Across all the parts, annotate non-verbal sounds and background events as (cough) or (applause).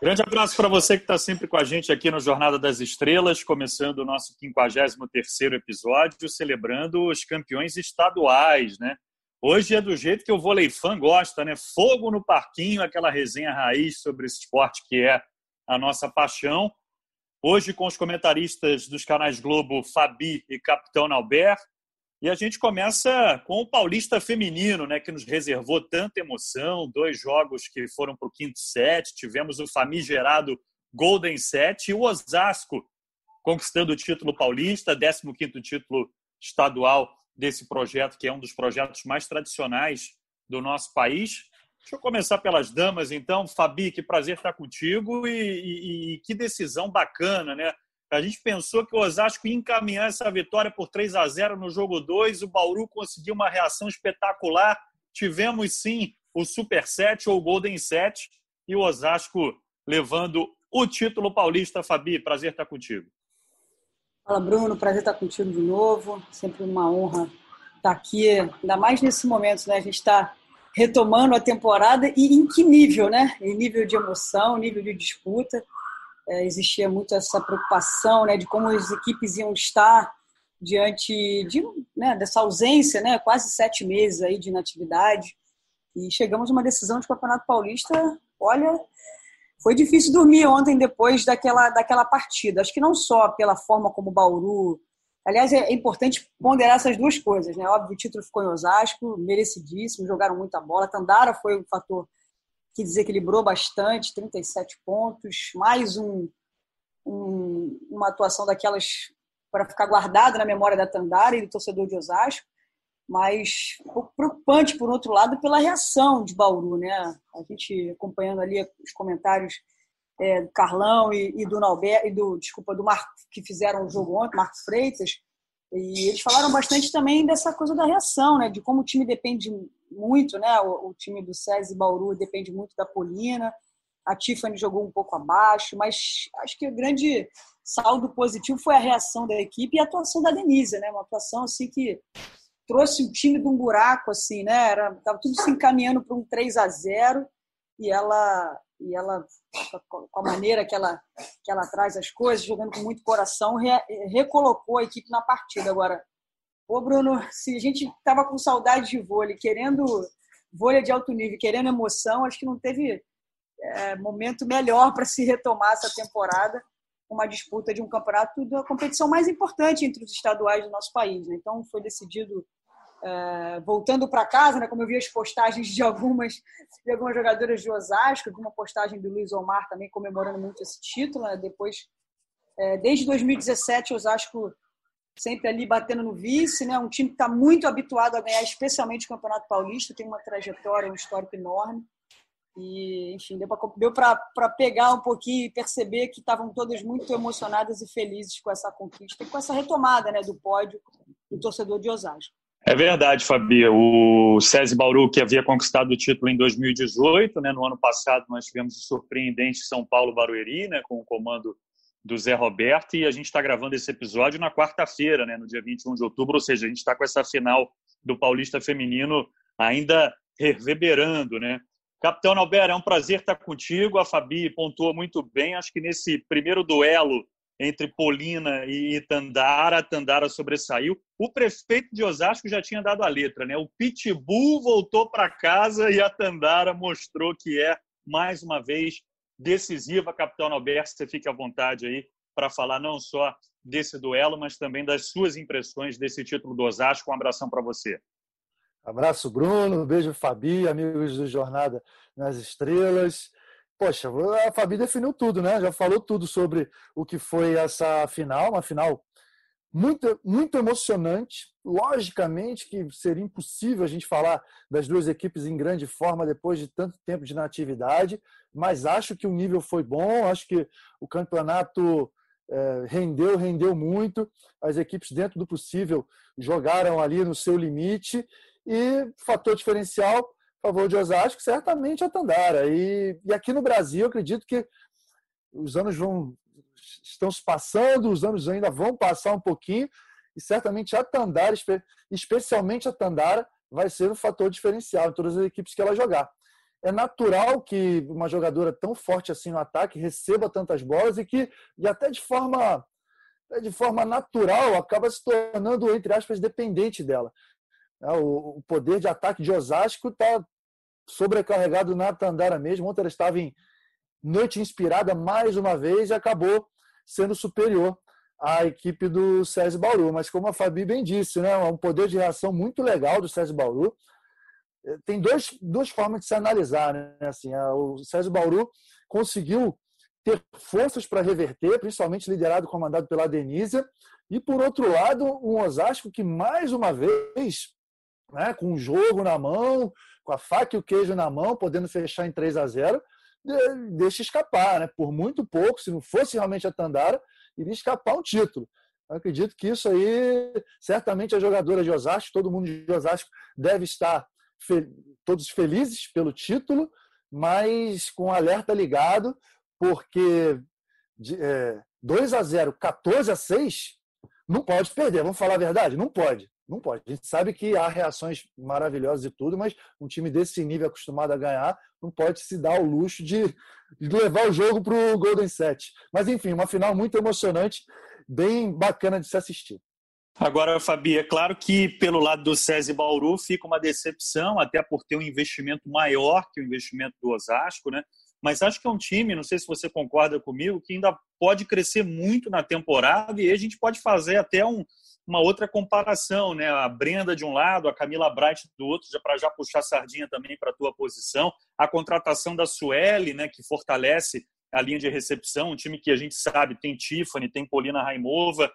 Grande abraço para você que está sempre com a gente aqui no Jornada das Estrelas, começando o nosso 53º episódio, celebrando os campeões estaduais, né? Hoje é do jeito que o vôlei fã gosta, né? Fogo no parquinho, aquela resenha raiz sobre esse esporte que é a nossa paixão. Hoje com os comentaristas dos canais Globo, Fabi e Capitão Albert, e a gente começa com o Paulista Feminino, né, que nos reservou tanta emoção. Dois jogos que foram para o quinto set. Tivemos o famigerado Golden Set e o Osasco conquistando o título paulista, 15 título estadual desse projeto, que é um dos projetos mais tradicionais do nosso país. Deixa eu começar pelas damas, então. Fabi, que prazer estar contigo e, e, e que decisão bacana, né? A gente pensou que o Osasco ia encaminhar essa vitória por 3 a 0 no jogo 2. O Bauru conseguiu uma reação espetacular. Tivemos sim o Super 7 ou o Golden 7 e o Osasco levando o título paulista. Fabi, prazer estar contigo. Fala, Bruno. Prazer estar contigo de novo. Sempre uma honra estar aqui, ainda mais nesse momento, né? A gente está retomando a temporada e em que nível, né? Em nível de emoção, nível de disputa é, existia muito essa preocupação né, de como as equipes iam estar diante de, né, dessa ausência, né, quase sete meses aí de inatividade. E chegamos a uma decisão de Campeonato Paulista. Olha, foi difícil dormir ontem depois daquela, daquela partida. Acho que não só pela forma como o Bauru. Aliás, é importante ponderar essas duas coisas, né? Óbvio, o título ficou em Osasco, merecidíssimo, jogaram muita bola. Tandara foi um fator que desequilibrou bastante, 37 pontos, mais um, um, uma atuação daquelas para ficar guardada na memória da Tandara e do torcedor de Osasco, mas pouco preocupante, por outro lado, pela reação de Bauru. Né? A gente acompanhando ali os comentários é, do Carlão e, e do Nalber, e do, desculpa, do Marco, que fizeram o jogo ontem, Marco Freitas, e eles falaram bastante também dessa coisa da reação, né? de como o time depende muito, né? O, o time do SESI Bauru depende muito da Polina. A Tiffany jogou um pouco abaixo, mas acho que o grande saldo positivo foi a reação da equipe e a atuação da Denise, né? Uma atuação assim que trouxe o time de um buraco assim, né? Era tava tudo se encaminhando para um 3 a 0 e ela e ela com a maneira que ela que ela traz as coisas, jogando com muito coração, re, recolocou a equipe na partida. Agora Ô, Bruno, se a gente estava com saudade de vôlei, querendo vôlei de alto nível, querendo emoção, acho que não teve é, momento melhor para se retomar essa temporada, uma disputa de um campeonato da competição mais importante entre os estaduais do nosso país. Né? Então, foi decidido é, voltando para casa, né, como eu vi as postagens de (laughs) algumas, de algumas jogadoras de Osasco, de uma postagem do Luiz Omar também comemorando muito esse título. Né? Depois, é, desde 2017, Osasco sempre ali batendo no vice, né? Um time que está muito habituado a ganhar, especialmente o Campeonato Paulista, tem uma trajetória, um histórico enorme. E, enfim, deu para pegar um pouquinho e perceber que estavam todas muito emocionadas e felizes com essa conquista e com essa retomada né, do pódio do torcedor de Osasco. É verdade, Fabi. O César Bauru, que havia conquistado o título em 2018, né, no ano passado nós tivemos o surpreendente São Paulo Barueri, né, com o comando do Zé Roberto e a gente está gravando esse episódio na quarta-feira, né, no dia 21 de outubro, ou seja, a gente está com essa final do Paulista Feminino ainda reverberando, né? Capitão Albert, é um prazer estar contigo. A Fabi pontuou muito bem. Acho que nesse primeiro duelo entre Polina e Tandara, Tandara sobressaiu. O prefeito de Osasco já tinha dado a letra, né? O Pitbull voltou para casa e a Tandara mostrou que é, mais uma vez, decisiva, capitão Alberto. Você fique à vontade aí para falar não só desse duelo, mas também das suas impressões desse título do Osasco. Um abração para você. Abraço, Bruno. Beijo, Fabi, amigos do Jornada nas Estrelas. Poxa, a Fabi definiu tudo, né? Já falou tudo sobre o que foi essa final, uma final muito, muito emocionante. Logicamente que seria impossível a gente falar das duas equipes em grande forma depois de tanto tempo de natividade, mas acho que o nível foi bom, acho que o campeonato é, rendeu, rendeu muito. As equipes, dentro do possível, jogaram ali no seu limite e fator diferencial a favor de Osasco, certamente a Tandara. E, e aqui no Brasil, acredito que os anos vão estão se passando, os anos ainda vão passar um pouquinho, e certamente a Tandara, especialmente a Tandara, vai ser um fator diferencial em todas as equipes que ela jogar. é natural que uma jogadora tão forte assim no ataque receba tantas bolas e que, e até de forma, de forma natural, acaba se tornando, entre aspas, dependente dela. É, o poder de ataque de Osasco está sobrecarregado na Tandara mesmo. Ontem ela estava em noite inspirada mais uma vez e acabou sendo superior à equipe do César Bauru. Mas como a Fabi bem disse, né, um poder de reação muito legal do César Bauru tem dois, duas formas de se analisar. Né? Assim, o César Bauru conseguiu ter forças para reverter, principalmente liderado comandado pela Denise, e por outro lado, um Osasco que mais uma vez, né, com o jogo na mão, com a faca e o queijo na mão, podendo fechar em 3 a 0 deixa escapar, né? Por muito pouco, se não fosse realmente a Tandara, iria escapar um título. Eu acredito que isso aí, certamente a jogadora de Osasco, todo mundo de Osasco deve estar todos felizes pelo título, mas com alerta ligado, porque é, 2 a 0, 14 a 6, não pode perder. Vamos falar a verdade? Não pode. Não pode. A gente sabe que há reações maravilhosas e tudo, mas um time desse nível acostumado a ganhar não pode se dar o luxo de, levar o jogo para o Golden Set. Mas enfim, uma final muito emocionante, bem bacana de se assistir. Agora, Fabi, é claro que pelo lado do SESI Bauru fica uma decepção, até por ter um investimento maior que o investimento do Osasco, né? Mas acho que é um time, não sei se você concorda comigo, que ainda pode crescer muito na temporada e a gente pode fazer até um, uma outra comparação, né? A Brenda de um lado, a Camila Bright do outro, já para já puxar sardinha também para a tua posição, a contratação da Sueli, né, que fortalece a linha de recepção, um time que a gente sabe tem Tiffany, tem Polina Raimova,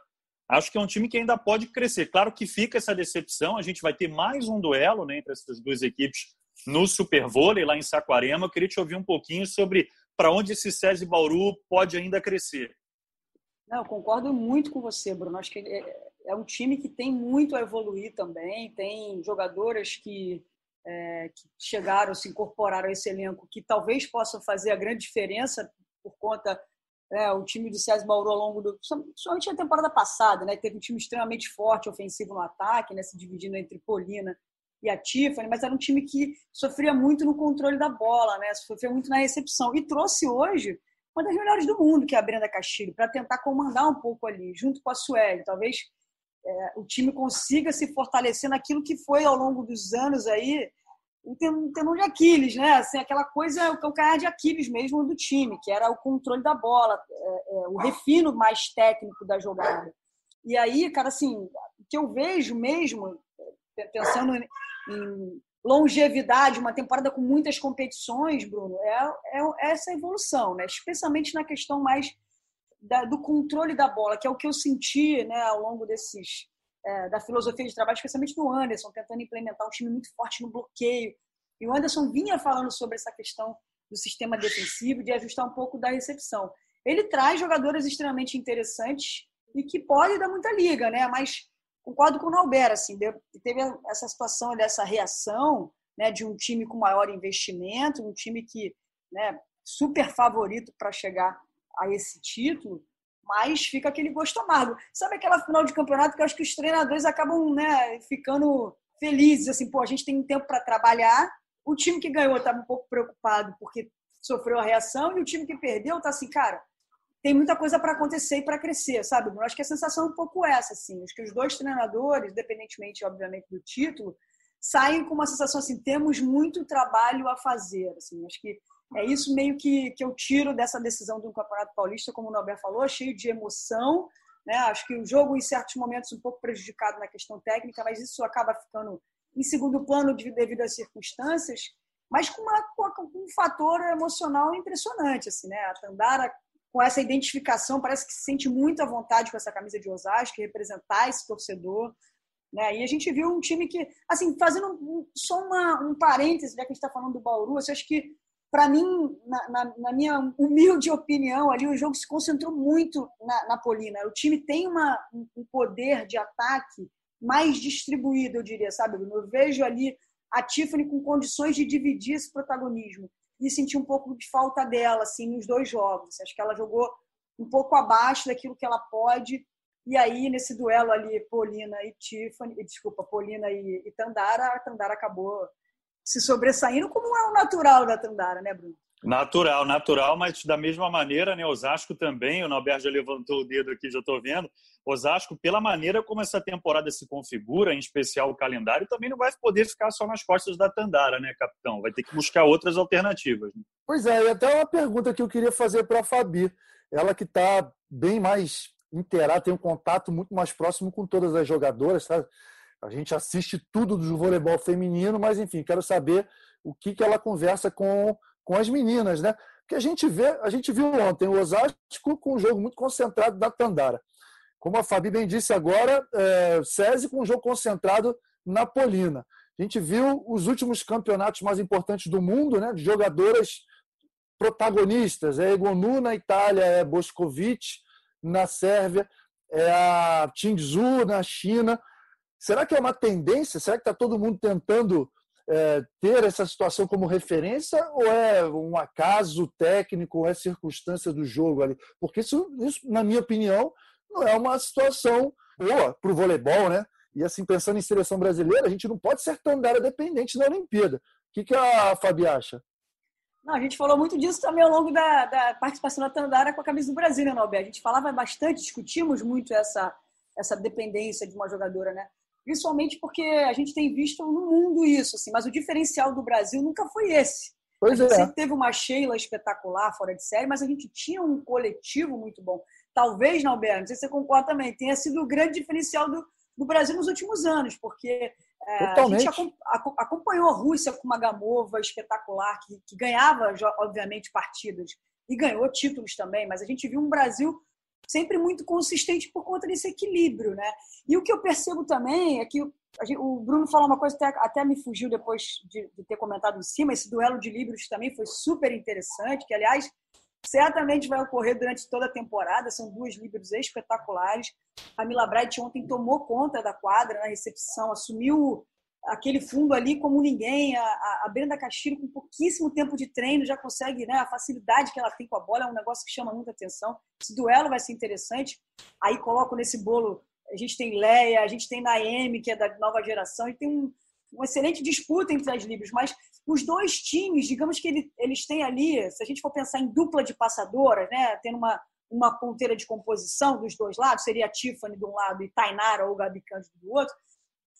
Acho que é um time que ainda pode crescer. Claro que fica essa decepção. A gente vai ter mais um duelo né, entre essas duas equipes no Super Vôlei, lá em Saquarema. Eu queria te ouvir um pouquinho sobre para onde esse SESI Bauru pode ainda crescer. Não, eu concordo muito com você, Bruno. Acho que é, é um time que tem muito a evoluir também. Tem jogadoras que, é, que chegaram, se incorporaram a esse elenco, que talvez possam fazer a grande diferença por conta né, o time do César Bauru ao longo do. Somente a temporada passada, né? Teve um time extremamente forte, ofensivo no ataque, né, se dividindo entre Polina e a Tiffany, mas era um time que sofria muito no controle da bola, né? Sofria muito na recepção. E trouxe hoje uma das melhores do mundo, que é a Brenda Castilho, para tentar comandar um pouco ali, junto com a Sueli. Talvez é, o time consiga se fortalecer naquilo que foi ao longo dos anos aí um tendão de Aquiles, né? Assim, aquela coisa, o calcanhar de Aquiles mesmo do time, que era o controle da bola, é, é, o refino mais técnico da jogada. E aí, cara, assim, o que eu vejo mesmo, é, pensando em longevidade, uma temporada com muitas competições, Bruno, é, é essa evolução, né? Especialmente na questão mais da, do controle da bola, que é o que eu senti, né, ao longo desses é, da filosofia de trabalho, especialmente do Anderson, tentando implementar um time muito forte no bloqueio. E o Anderson vinha falando sobre essa questão do sistema defensivo, de ajustar um pouco da recepção. Ele traz jogadoras extremamente interessantes e que podem dar muita liga, né? Mas concordo com o Nauber, assim, teve essa situação dessa reação, né, de um time com maior investimento, um time que, né, super favorito para chegar a esse título, mas fica aquele gosto amargo. Sabe aquela final de campeonato que eu acho que os treinadores acabam né, ficando felizes, assim, pô, a gente tem tempo para trabalhar. O time que ganhou estava um pouco preocupado porque sofreu a reação e o time que perdeu tá assim, cara, tem muita coisa para acontecer e para crescer, sabe? Eu acho que a sensação é um pouco essa, assim. Acho que os dois treinadores, independentemente, obviamente, do título, saem com uma sensação assim, temos muito trabalho a fazer, assim. Acho que é isso meio que, que eu tiro dessa decisão do Campeonato Paulista, como o Norberto falou, cheio de emoção. Né? Acho que o jogo, em certos momentos, um pouco prejudicado na questão técnica, mas isso acaba ficando em segundo plano devido às circunstâncias, mas com, uma, com um fator emocional impressionante. Assim, né? A Tandara, com essa identificação, parece que se sente muito à vontade com essa camisa de Osasco, representar esse torcedor. Né? E a gente viu um time que, assim, fazendo um, só uma, um parêntese, já que a gente está falando do Bauru, eu acho que para mim, na, na, na, minha humilde opinião, ali o jogo se concentrou muito na, na Polina. O time tem uma, um poder de ataque mais distribuído, eu diria, sabe? Eu vejo ali a Tiffany com condições de dividir esse protagonismo e senti um pouco de falta dela, assim, nos dois jogos. Acho que ela jogou um pouco abaixo daquilo que ela pode. E aí, nesse duelo ali, Polina e Tiffany, desculpa, Polina e, e Tandara, a Tandara acabou se sobressaindo, como é o natural da Tandara, né, Bruno? Natural, natural, mas da mesma maneira, né? Osasco também, o Norberto já levantou o dedo aqui, já estou vendo. Osasco, pela maneira como essa temporada se configura, em especial o calendário, também não vai poder ficar só nas costas da Tandara, né, capitão? Vai ter que buscar outras alternativas. Né? Pois é, e até uma pergunta que eu queria fazer para a Fabi. Ela que está bem mais inteirada, tem um contato muito mais próximo com todas as jogadoras, tá? A gente assiste tudo do voleibol feminino, mas enfim, quero saber o que, que ela conversa com com as meninas, né? Porque a gente vê, a gente viu ontem o Osasco com um jogo muito concentrado da Tandara. Como a Fabi bem disse agora, é, SESI com um jogo concentrado na Polina. A gente viu os últimos campeonatos mais importantes do mundo, né? De jogadoras protagonistas. É Egonu na Itália, é Boscovic na Sérvia, é a Tingzhu na China. Será que é uma tendência? Será que está todo mundo tentando é, ter essa situação como referência ou é um acaso técnico, ou é circunstância do jogo ali? Porque isso, isso na minha opinião, não é uma situação boa para o voleibol, né? E assim, pensando em seleção brasileira, a gente não pode ser área dependente da Olimpíada. O que, que a Fabi acha? Não, a gente falou muito disso também ao longo da, da participação da Tandara com a camisa do Brasil, né, Nobel? A gente falava bastante, discutimos muito essa, essa dependência de uma jogadora, né? Principalmente porque a gente tem visto no mundo isso, assim, mas o diferencial do Brasil nunca foi esse. Pois a gente é. sempre teve uma Sheila espetacular, fora de série, mas a gente tinha um coletivo muito bom. Talvez, Nalberto, não sei se você concorda também, tenha sido o grande diferencial do, do Brasil nos últimos anos, porque é, a gente acompanhou a Rússia com uma Gamova espetacular, que, que ganhava, obviamente, partidas e ganhou títulos também, mas a gente viu um Brasil sempre muito consistente por conta desse equilíbrio, né? E o que eu percebo também é que o Bruno falou uma coisa até, até me fugiu depois de, de, ter comentado em cima. Esse duelo de livros também foi super interessante, que aliás certamente vai ocorrer durante toda a temporada. São duas livros espetaculares. A Mila Bright ontem tomou conta da quadra na recepção, assumiu aquele fundo ali como ninguém. A, a Brenda Castilho, com pouquíssimo tempo de treino, já consegue, né? A facilidade que ela tem com a bola é um negócio que chama muita atenção. Esse duelo vai ser interessante. Aí coloco nesse bolo, a gente tem Leia, a gente tem Naemi, que é da nova geração, e tem um, uma excelente disputa entre as livres, mas os dois times, digamos que ele, eles têm ali, se a gente for pensar em dupla de passadoras, né, tendo uma, uma ponteira de composição dos dois lados, seria a Tiffany de um lado e Tainara ou Gabi Cândido do outro,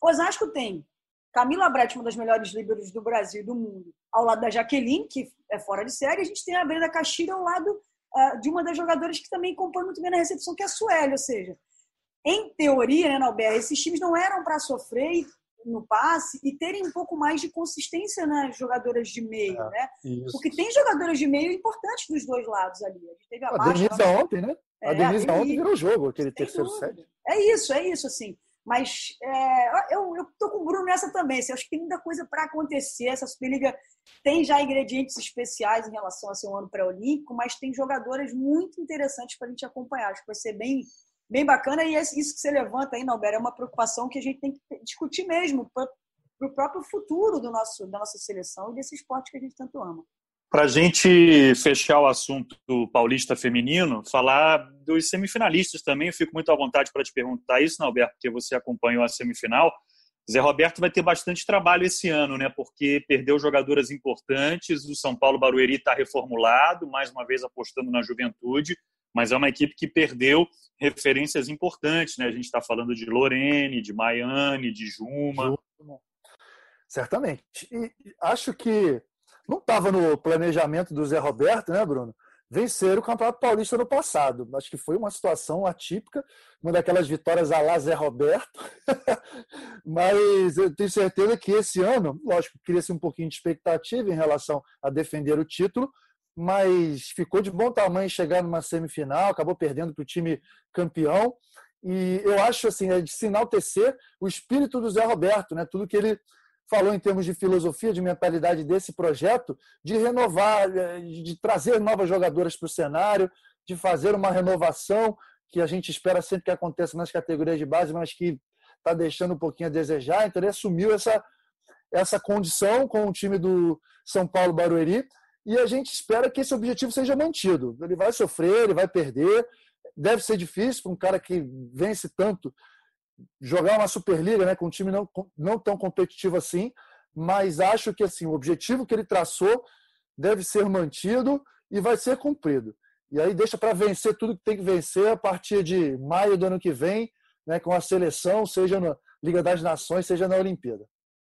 Osasco tem Camila Brett, uma das melhores líderes do Brasil e do mundo, ao lado da Jaqueline, que é fora de série, a gente tem a Brenda Castilho ao lado uh, de uma das jogadoras que também compõe muito bem na recepção, que é a Sueli, ou seja, em teoria, né, Nalber, esses times não eram para sofrer no passe e terem um pouco mais de consistência nas jogadoras de meio, é, né? Isso. Porque tem jogadoras de meio importantes dos dois lados ali. A gente teve a, a Denise ontem, né? A é, Denise ontem virou jogo, aquele terceiro set. É isso, é isso, assim. Mas é, eu, tô com o Bruno nessa também. Assim, acho que tem muita coisa para acontecer. Essa Superliga tem já ingredientes especiais em relação a ser um ano pré-olímpico, mas tem jogadoras muito interessantes para a gente acompanhar. Acho que vai ser bem, bem bacana. E isso que você levanta aí, Nalber, é uma preocupação que a gente tem que discutir mesmo para o próprio futuro do nosso, da nossa seleção e desse esporte que a gente tanto ama. Para a gente fechar o assunto paulista feminino, falar dos semifinalistas também. Eu fico muito à vontade para te perguntar isso, Alberto, porque você acompanhou a semifinal. Zé Roberto vai ter bastante trabalho esse ano, né? Porque perdeu jogadoras importantes. O São Paulo Barueri está reformulado, mais uma vez apostando na juventude, mas é uma equipe que perdeu referências importantes, né? A gente está falando de Lorene, de Maiane, de. Juma. Certamente. E acho que não estava no planejamento do Zé Roberto, né, Bruno? Vencer o Campeonato Paulista no passado. Acho que foi uma situação atípica, uma daquelas vitórias a lá Zé Roberto. (laughs) Mas eu tenho certeza que esse ano, lógico, cria-se um pouquinho de expectativa em relação a defender o título, mas ficou de bom tamanho chegar numa semifinal, acabou perdendo para o time campeão. E eu acho assim, é de se enaltecer o espírito do Zé Roberto, né? Tudo que ele falou em termos de filosofia, de mentalidade desse projeto, de renovar, eh, de trazer novas jogadoras para o cenário, de fazer uma renovação que a gente espera sempre que aconteça nas categorias de base, mas que está deixando um pouquinho a desejar. Então ele assumiu essa, essa condição com o time do São Paulo Barueri e a gente espera que esse objetivo seja mantido. Ele vai sofrer, ele vai perder, deve ser difícil para um cara que vence tanto jogar uma Superliga né, com um time não, não tão competitivo assim, mas acho que assim o objetivo que ele traçou deve ser mantido e vai ser cumprido. E aí deixa para vencer tudo que tem que vencer a partir de maio do ano que vem, né, com a seleção, seja na Liga das Nações, seja na Olimpíada.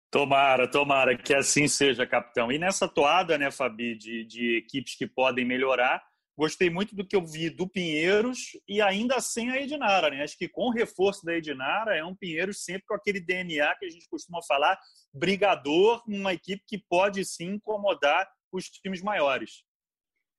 Tomara, tomara que assim seja, capitão. E nessa toada, né, Fabi, de, de equipes que podem melhorar, gostei muito do que eu vi do Pinheiros e ainda sem a Edinara, né? Acho que com o reforço da Edinara é um Pinheiros sempre com aquele DNA que a gente costuma falar, brigador, uma equipe que pode sim incomodar os times maiores.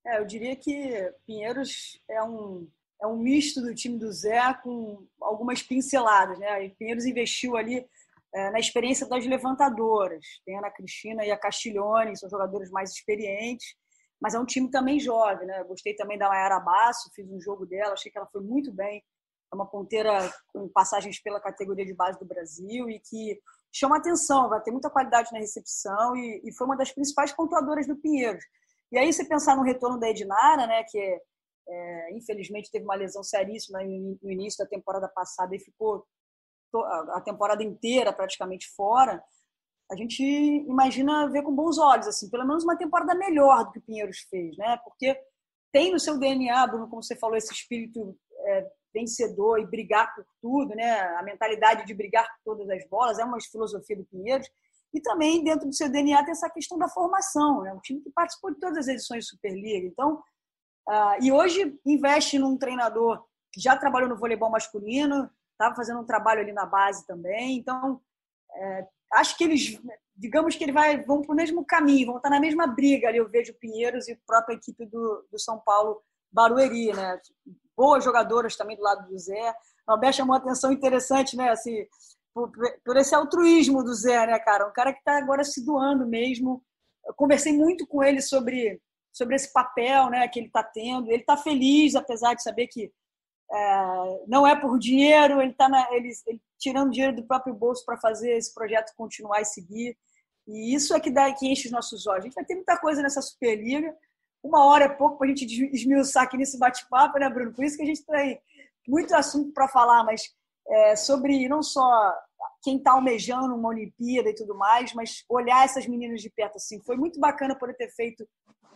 É, eu diria que Pinheiros é um, é um misto do time do Zé com algumas pinceladas, né? Pinheiros investiu ali é, na experiência das levantadoras. Tem a Ana Cristina e a Castiglione, são jogadores mais experientes, mas é um time também jovem. Né? Gostei também da Mayara Basso, fiz um jogo dela, achei que ela foi muito bem. É uma ponteira com passagens pela categoria de base do Brasil e que chama atenção, vai ter muita qualidade na recepção e, e foi uma das principais pontuadoras do Pinheiros. E aí, você pensar no retorno da Edinara, né, que é, infelizmente teve uma lesão seríssima no início da temporada passada e ficou a temporada inteira praticamente fora, a gente imagina ver com bons olhos, assim, pelo menos uma temporada melhor do que o Pinheiros fez, né? Porque tem no seu DNA, Bruno, como você falou, esse espírito é, vencedor e brigar por tudo, né? A mentalidade de brigar por todas as bolas é uma filosofia do Pinheiros. E também dentro do seu DNA tem essa questão da formação, né? Um time que participou de todas as edições de Superliga. Então, uh, e hoje investe num treinador que já trabalhou no voleibol masculino, estava fazendo um trabalho ali na base também. Então, é, acho que eles, digamos que ele vai, vão para o mesmo caminho, vão estar na mesma briga ali. Eu vejo o Pinheiros e a própria equipe do, do São Paulo Barueri, né? Boas jogadoras também do lado do Zé. O Albert chamou uma atenção interessante, né? Assim, por, por, esse altruísmo do Zé, né, cara? Um cara que está agora se doando mesmo. Eu conversei muito com ele sobre, sobre esse papel né, que ele está tendo. Ele está feliz, apesar de saber que é, não é por dinheiro, ele está ele, ele, tirando dinheiro do próprio bolso para fazer esse projeto continuar e seguir. E isso é que dá que enche os nossos olhos. A gente vai ter muita coisa nessa Superliga. Uma hora é pouco para a gente esmiuçar aqui nesse bate-papo, né, Bruno? Por isso que a gente tem muito assunto para falar, mas é, sobre não só quem está almejando uma Olimpíada e tudo mais, mas olhar essas meninas de perto assim. Foi muito bacana poder ter feito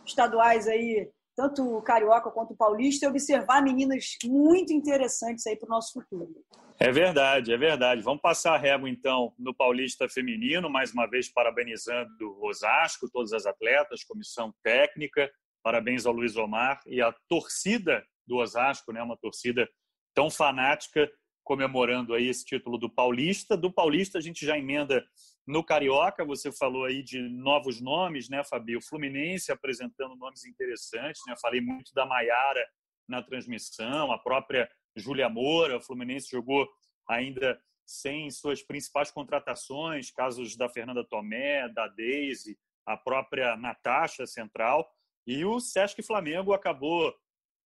estaduais aí tanto o carioca quanto o paulista, e observar meninas muito interessantes aí para o nosso futuro. É verdade, é verdade. Vamos passar a régua, então, no Paulista Feminino, mais uma vez parabenizando o Osasco, todas as atletas, comissão técnica, parabéns ao Luiz Omar e a torcida do Osasco, né? uma torcida tão fanática, comemorando aí esse título do Paulista. Do Paulista, a gente já emenda no Carioca, você falou aí de novos nomes, né, Fabi? O Fluminense apresentando nomes interessantes, né? Falei muito da Maiara na transmissão, a própria Júlia Moura. O Fluminense jogou ainda sem suas principais contratações, casos da Fernanda Tomé, da Daisy, a própria Natasha Central. E o Sesc Flamengo acabou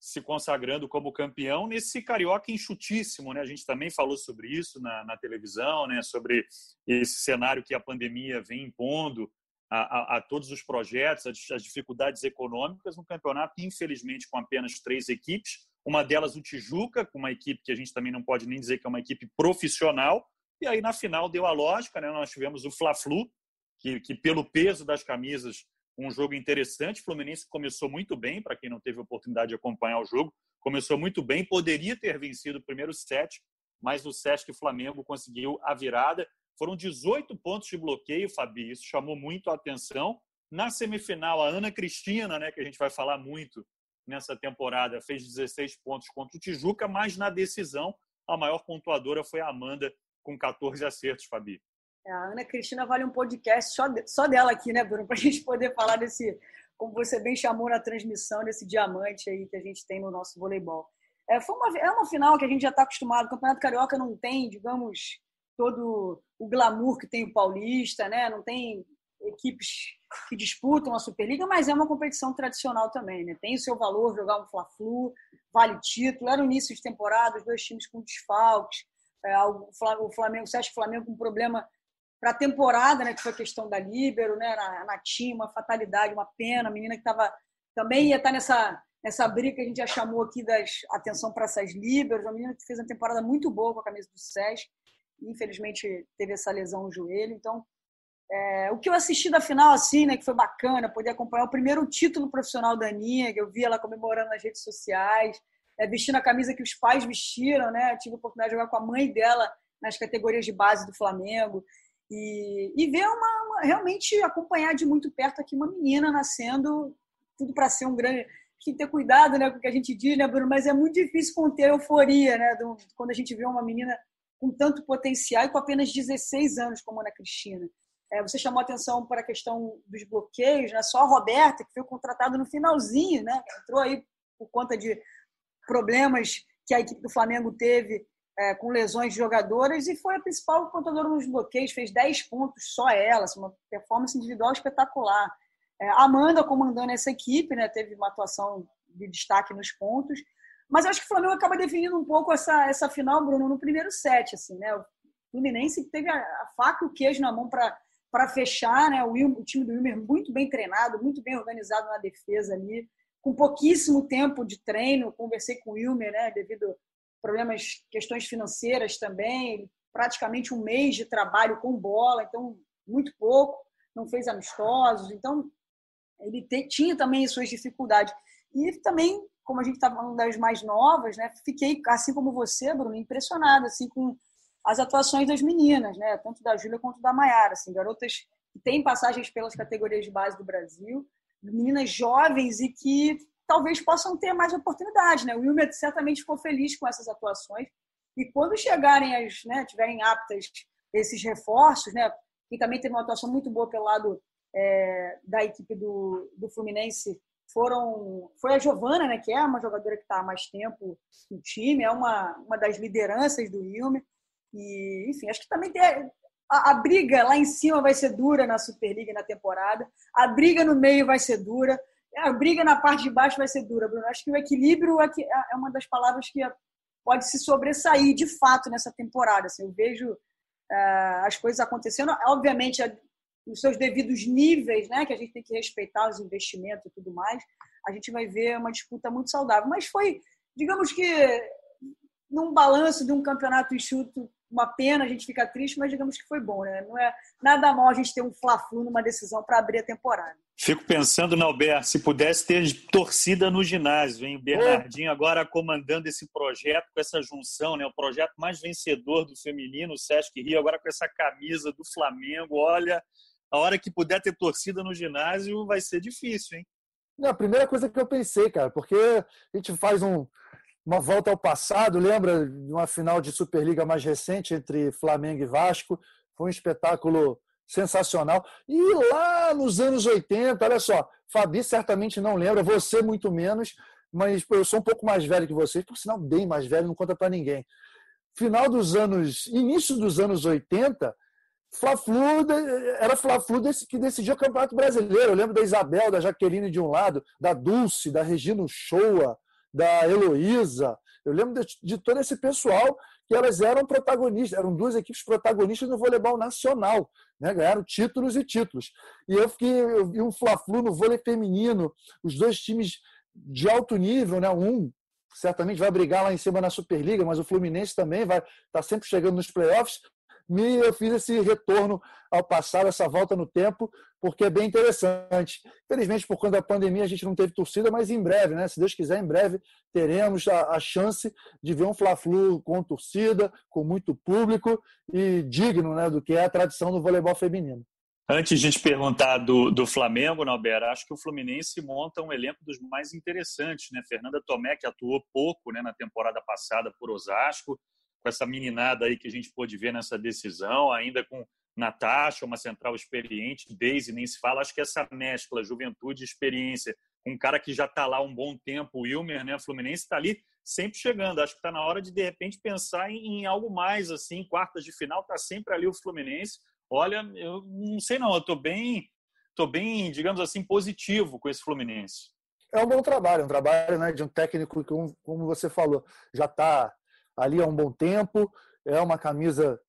se consagrando como campeão nesse carioca enxutíssimo, né? A gente também falou sobre isso na, na televisão, né? Sobre esse cenário que a pandemia vem impondo a, a, a todos os projetos, as, as, dificuldades econômicas no campeonato, infelizmente com apenas três equipes. Uma delas o Tijuca, com uma equipe que a gente também não pode nem dizer que é uma equipe profissional. E aí na final deu a lógica, né? Nós tivemos o Fla-Flu, que, que pelo peso das camisas um jogo interessante. O Fluminense começou muito bem, para quem não teve oportunidade de acompanhar o jogo, começou muito bem, poderia ter vencido o primeiro set, mas o Sesc Flamengo conseguiu a virada. Foram 18 pontos de bloqueio, Fabi, isso chamou muito a atenção. Na semifinal, a Ana Cristina, né, que a gente vai falar muito nessa temporada, fez 16 pontos contra o Tijuca, mas na decisão, a maior pontuadora foi a Amanda, com 14 acertos, Fabi. É, a Ana Cristina vale um podcast só, de, só dela aqui, né, Bruno? (laughs) Para a gente poder falar desse, como você bem chamou na transmissão, desse diamante aí que a gente tem no nosso voleibol. É, foi uma, é uma final que a gente já está acostumado. O Campeonato Carioca não tem, digamos, todo o glamour que tem o Paulista, né? Não tem equipes que disputam a Superliga, mas é uma competição tradicional também, né? Tem o seu valor jogar um Fla-Flu, vale título. Era o início de temporada, os dois times com desfalques. É, o Flamengo, o Flamengo com problema para a temporada, né, que foi a questão da Líbero, né, na, na TIM, uma fatalidade, uma pena, a menina que estava também ia estar tá nessa nessa briga que a gente já chamou aqui das atenção para essas Líberos, uma menina que fez uma temporada muito boa com a camisa do SES, infelizmente teve essa lesão no joelho, então É, o que eu assisti da final, assim, né, que foi bacana, poder acompanhar o primeiro título profissional da Aninha, que eu vi ela comemorando nas redes sociais, é, vestindo a camisa que os pais vestiram, né? tive a oportunidade de jogar com a mãe dela nas categorias de base do Flamengo. E, e ver uma, uma, realmente acompanhar de muito perto aqui uma menina nascendo, tudo para ser um grande. Tem que ter cuidado né, com o que a gente diz, né, Bruno? Mas é muito difícil conter a euforia, né? Do, quando a gente vê uma menina com tanto potencial e com apenas 16 anos, como a Ana Cristina. É, você chamou atenção para a questão dos bloqueios, né? Só a Roberta, que foi contratada no finalzinho, né? Entrou aí por conta de problemas que a equipe do Flamengo teve é, com lesões de jogadoras e foi a principal contadora nos bloqueios, fez 10 pontos só ela, assim, uma performance individual espetacular. É, Amanda comandando essa equipe, né, teve uma atuação de destaque nos pontos, mas acho que o Flamengo acaba definindo um pouco essa, essa final, Bruno, no primeiro set, assim, né, o Fluminense teve a, a faca e o queijo na mão para fechar, né, o, Will, o time do Wilmer muito bem treinado, muito bem organizado na defesa ali, com pouquíssimo tempo de treino, conversei com o Wilmer, né, devido problemas, questões financeiras também, praticamente um mês de trabalho com bola, então muito pouco, não fez amistosos, então ele te, tinha também suas dificuldades. E também, como a gente está falando das mais novas, né, fiquei, assim como você, Bruno, impressionado assim, com as atuações das meninas, né, tanto da Júlia quanto da Maiara, assim, garotas que têm passagens pelas categorias de base do Brasil, meninas jovens e que talvez possam ter mais oportunidade. Né? O Wilmer certamente ficou feliz com essas atuações. E quando chegarem as, né, tiverem aptas esses reforços, né, que também teve uma atuação muito boa pelo lado é, da equipe do, do Fluminense, foram foi a Giovana, né, que é uma jogadora que está há mais tempo no time, é uma, uma das lideranças do Wilmer. E, enfim, acho que também tem, a, a, briga lá em cima vai ser dura na Superliga na temporada, a briga no meio vai ser dura a briga na parte de baixo vai ser dura, Bruno. Acho que o equilíbrio é, é uma das palavras que pode se sobressair de fato nessa temporada. Assim, eu vejo uh, as coisas acontecendo, obviamente, nos seus devidos níveis, né, que a gente tem que respeitar os investimentos e tudo mais. A gente vai ver uma disputa muito saudável. Mas foi, digamos que, num balanço de um campeonato enxuto, uma pena, a gente fica triste, mas digamos que foi bom, né? Não é nada mal a gente ter um fla-flu numa decisão para abrir a temporada. Fico pensando, Alberto, se pudesse ter torcida no ginásio, hein? Bernardinho agora comandando esse projeto, com essa junção, né? O projeto mais vencedor do feminino, o Sesc Rio, agora com essa camisa do Flamengo. Olha, a hora que puder ter torcida no ginásio vai ser difícil, hein? Não, a primeira coisa que eu pensei, cara, porque a gente faz um, uma volta ao passado, lembra de uma final de Superliga mais recente entre Flamengo e Vasco? Foi um espetáculo sensacional. E lá nos anos 80, olha só, Fabi certamente não lembra, você muito menos, mas eu sou um pouco mais velho que vocês, por sinal bem mais velho, não conta para ninguém. Final dos anos, início dos anos 80, Fla-Flu era Fla-Flu que decidia o Campeonato Brasileiro. Eu lembro da Isabel, da Jaqueline de um lado, da Dulce, da Regina Shoa, da Heloísa. Eu lembro de, de, todo esse pessoal que elas eram protagonistas, eram duas equipes protagonistas no voleibol nacional, né? ganharam títulos e títulos. E eu fiquei, eu vi um Fla-Flu no vôlei feminino, os dois times de alto nível, né? um certamente vai brigar lá em cima na Superliga, mas o Fluminense também vai estar tá sempre chegando nos playoffs me eu fiz esse retorno ao passado, essa volta no tempo, porque é bem interessante. Infelizmente, por conta da pandemia, a gente não teve torcida, mas em breve, né? Se Deus quiser, em breve teremos a, a chance de ver um Fla-Flu com torcida, com muito público e digno né, do que é a tradição do voleibol feminino. Antes de gente perguntar do, do Flamengo, Nalber, acho que o Fluminense monta um elenco dos mais interessantes, né? Fernanda Tomé, que atuou pouco né, na temporada passada por Osasco, com essa meninada aí que a gente pôde ver nessa decisão, ainda com Natasha, uma central experiente, Daisy nem se fala. Acho que essa mescla, juventude e experiência, um cara que já está lá um bom tempo, o Wilmer, né? Fluminense está ali sempre chegando. Acho que está na hora de, de repente, pensar em, em algo mais, assim, quartas de final, está sempre ali o Fluminense. Olha, eu não sei não, eu estou bem, tô bem, digamos assim, positivo com esse Fluminense. É um bom trabalho, um trabalho né, de um técnico que, como você falou, já está ali há um bom tempo, é uma camisa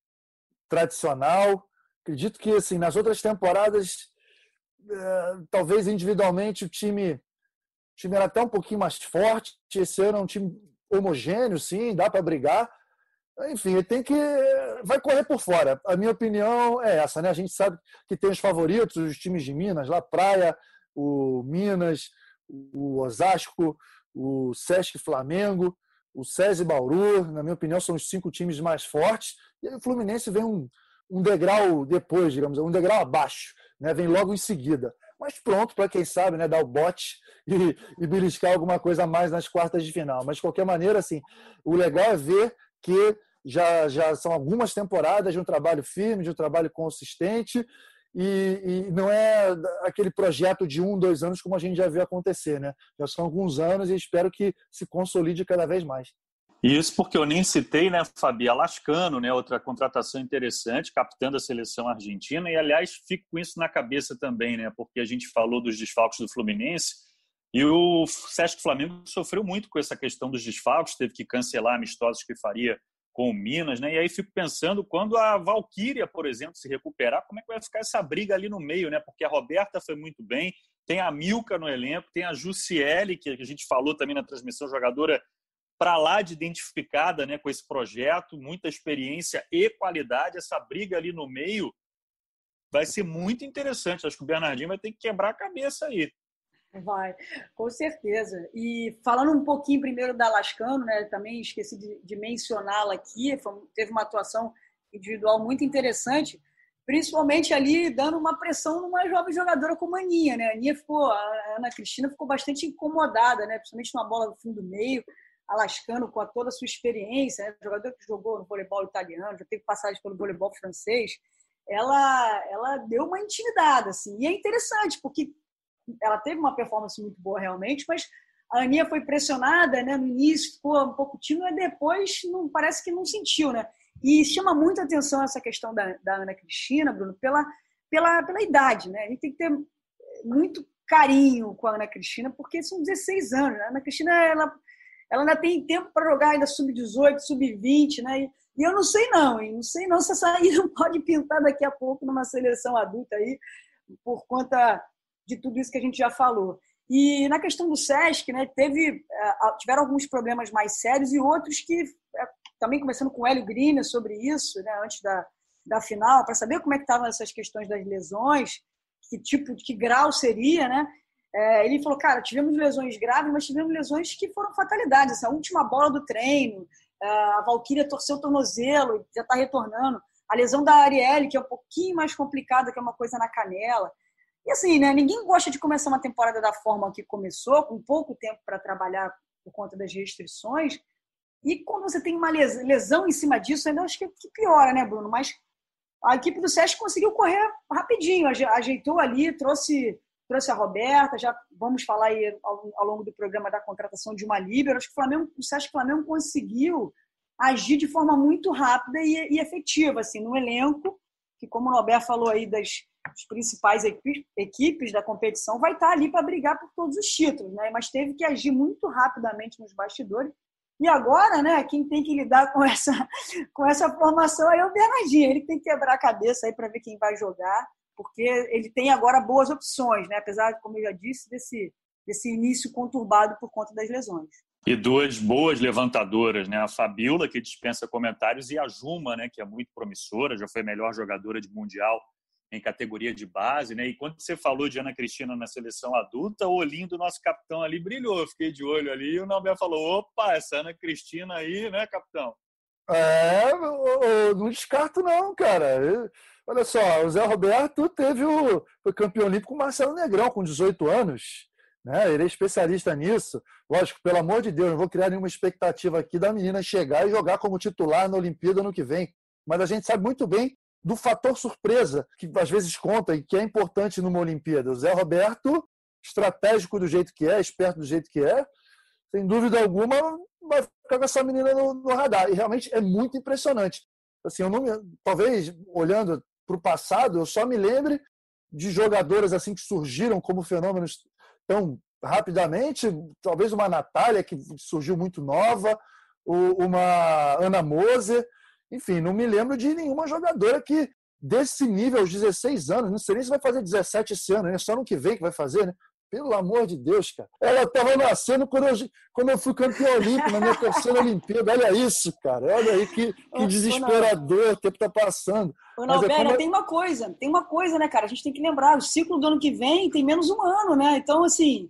tradicional. Acredito que assim, nas outras temporadas, é, talvez individualmente o time, o time era até um pouquinho mais forte. Esse ano é um time homogêneo, sim, dá para brigar. enfim, ele tem que. Vai correr por fora. A minha opinião é essa, né? A gente sabe que tem os favoritos, os times de Minas, lá, Praia, o Minas, o Osasco, o Sesc Flamengo, o SESI Bauru, na minha opinião, são os cinco times mais fortes. E o Fluminense vem um, um degrau depois, digamos, um degrau abaixo, né? vem logo em seguida. Mas pronto, para quem sabe, né, dar o bote (laughs) e, e beliscar alguma coisa a mais nas quartas de final. Mas, de qualquer maneira, assim, o legal é ver que já, já são algumas temporadas de um trabalho firme, de um trabalho consistente, e, e, não é aquele projeto de um, dois anos como a gente já viu acontecer, né? Já são alguns anos e espero que se consolide cada vez mais. Isso porque eu nem citei, né, Fabi Alascano, né, outra contratação interessante, capitã da seleção argentina, e aliás fico com isso na cabeça também, né, porque a gente falou dos desfalques do Fluminense, e o Sesc Flamengo sofreu muito com essa questão dos desfalques, teve que cancelar amistosos que faria com o Minas, né? E aí fico pensando quando a Valquíria, por exemplo, se recuperar, como é que vai ficar essa briga ali no meio, né? Porque a Roberta foi muito bem, tem a Milka no elenco, tem a Jussiele, que a gente falou também na transmissão, jogadora para lá de identificada, né, com esse projeto, muita experiência e qualidade, essa briga ali no meio vai ser muito interessante. Acho que o Bernardinho vai ter que quebrar a cabeça aí. Vai, com certeza. E falando um pouquinho primeiro da Lascano, né, também esqueci de, de mencioná-la aqui, foi, teve uma atuação individual muito interessante, principalmente ali dando uma pressão numa jovem jogadora como a Aninha, né? A Aninha ficou, a Ana Cristina ficou bastante incomodada, né? Principalmente numa bola no fim do meio, a Lascano com a toda a sua experiência, né? jogador que jogou no voleibol italiano, já teve passagem pelo voleibol francês, ela, ela deu uma intimidada, assim. E é interessante, porque ela teve uma performance muito boa realmente, mas a Aninha foi pressionada né, no início, ficou um pouco tímida, depois não, parece que não sentiu. Né? E chama muita atenção essa questão da, da Ana Cristina, Bruno, pela, pela, pela idade. Né? A gente tem que ter muito carinho com a Ana Cristina, porque são 16 anos. Né? A Ana Cristina ela, ela ainda tem tempo para jogar ainda sub-18, sub-20, né? E, e, eu não sei não, hein? não sei não se essa aí (laughs) não pode pintar daqui a pouco numa seleção adulta aí, por conta de tudo isso que a gente já falou. E na questão do SESC, né, teve, é, tiveram alguns problemas mais sérios e outros que, é, também começando com o Hélio Grina sobre isso, né, antes da, da final, para saber como é que estavam essas questões das lesões, que tipo, que grau seria, né? É, ele falou, cara, tivemos lesões graves, mas tivemos lesões que foram fatalidades. Essa última bola do treino, a Valkyria torceu o tornozelo, já está retornando. A lesão da Arielle, que é um pouquinho mais complicada, que é uma coisa na canela. E assim, né, ninguém gosta de começar uma temporada da forma que começou, com pouco tempo para trabalhar por conta das restrições. E quando você tem uma lesão em cima disso, ainda acho que piora, né, Bruno? Mas a equipe do Sesc conseguiu correr rapidinho, ajeitou ali, trouxe, trouxe a Roberta, já vamos falar aí ao, longo do programa da contratação de uma líbero. Acho que o, Flamengo, o Sesc Flamengo conseguiu agir de forma muito rápida e, e efetiva, assim, no elenco, que como o Norberto falou aí das as principais equipes da competição, vai estar ali para brigar por todos os títulos, né? Mas teve que agir muito rapidamente nos bastidores. E agora, né, quem tem que lidar com essa, com essa formação é o Bernardinho. Ele tem que quebrar a cabeça aí para ver quem vai jogar, porque ele tem agora boas opções, né? Apesar, como eu já disse, desse, desse início conturbado por conta das lesões. E duas boas levantadoras, né? A Fabiola, que dispensa comentários, e a Juma, né, que é muito promissora, já foi melhor jogadora de mundial em categoria de base, né? E quando você falou de Ana Cristina na seleção adulta, o olhinho do nosso capitão ali brilhou. Eu fiquei de olho ali e o Nobel falou: opa, essa Ana Cristina aí, né, capitão? É, não descarto não, cara. Olha só, o Zé Roberto teve o foi campeão olímpico com o Marcelo Negrão com 18 anos. Né? Ele é especialista nisso. Lógico, pelo amor de Deus, não vou criar nenhuma expectativa aqui da menina chegar e jogar como titular na Olimpíada no que vem. Mas a gente sabe muito bem do fator surpresa, que às vezes conta e que é importante numa Olimpíada. O Zé Roberto, estratégico do jeito que é, esperto do jeito que é, sem dúvida alguma, vai ficar com essa menina no, no radar. E realmente é muito impressionante. Assim, eu não me, talvez, olhando para o passado, eu só me lembre de jogadoras assim que surgiram como fenômenos tão rapidamente, talvez uma Natália, que surgiu muito nova, uma Ana Moser, enfim, não me lembro de nenhuma jogadora que desse nível aos 16 anos, não sei nem se vai fazer 17 esse ano, é só no que vem que vai fazer, né? Pelo amor de Deus, cara. Ela estava nascendo quando eu, quando eu fui campeão olímpico, na minha terceira Olimpíada. Olha isso, cara. Olha aí que, que desesperador. O tempo está passando. Ô, Mas é tem uma coisa. Tem uma coisa, né, cara? A gente tem que lembrar. O ciclo do ano que vem tem menos um ano, né? Então, assim...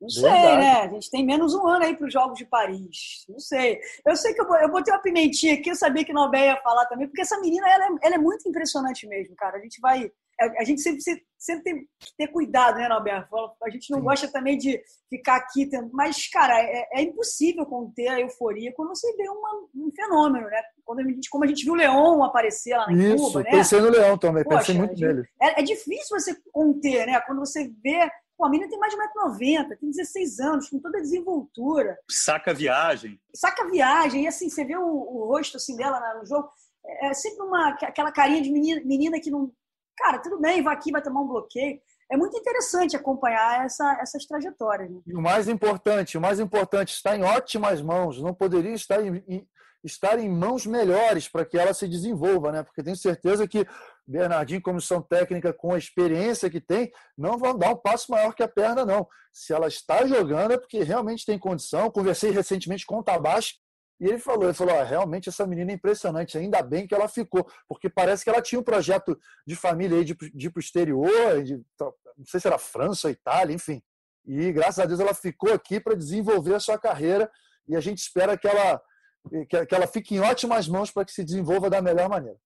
Não sei, Verdade. né? A gente tem menos um ano aí para os Jogos de Paris. Não sei. Eu sei que eu, eu botei uma pimentinha aqui, eu sabia que o Nobel ia falar também, porque essa menina, ela é, ela é muito impressionante mesmo, cara. A gente vai a gente sempre, sempre tem que ter cuidado, né, Norberto? A gente não Sim. gosta também de ficar aqui, mas, cara, é, é, impossível conter a euforia quando você vê uma, um fenômeno, né? Quando a gente, como a gente viu o Leão aparecer lá na Isso, Cuba, né? pensei no Leão também, Poxa, pensei muito gente, nele. É, é, difícil você conter, né? Quando você vê... Pô, a menina tem mais de 1,90m, tem 16 anos, com toda a desenvoltura. Saca viagem. Saca viagem, e assim, você vê o, o rosto assim, dela no jogo, é, é sempre uma, aquela carinha de menina, menina que não cara, tudo bem, vai aqui, vai tomar um bloqueio. É muito interessante acompanhar essa, essas trajetórias. Né? E o mais importante, o mais importante, está em ótimas mãos. Não poderia estar em, em estar em mãos melhores para que ela se desenvolva, né? Porque tenho certeza que Bernardinho, comissão técnica, com a experiência que tem, não vão dar um passo maior que a perna, não. Se ela está jogando é porque realmente tem condição. Conversei recentemente com o Tabasco e ele falou, ele falou, ah, realmente essa menina é impressionante, ainda bem que ela ficou, porque parece que ela tinha um projeto de família aí de, de ir para o exterior, de, não sei se era França Itália, enfim. E graças a Deus ela ficou aqui para desenvolver a sua carreira e a gente espera que ela, que, que ela fique em ótimas mãos para que se desenvolva da melhor maneira.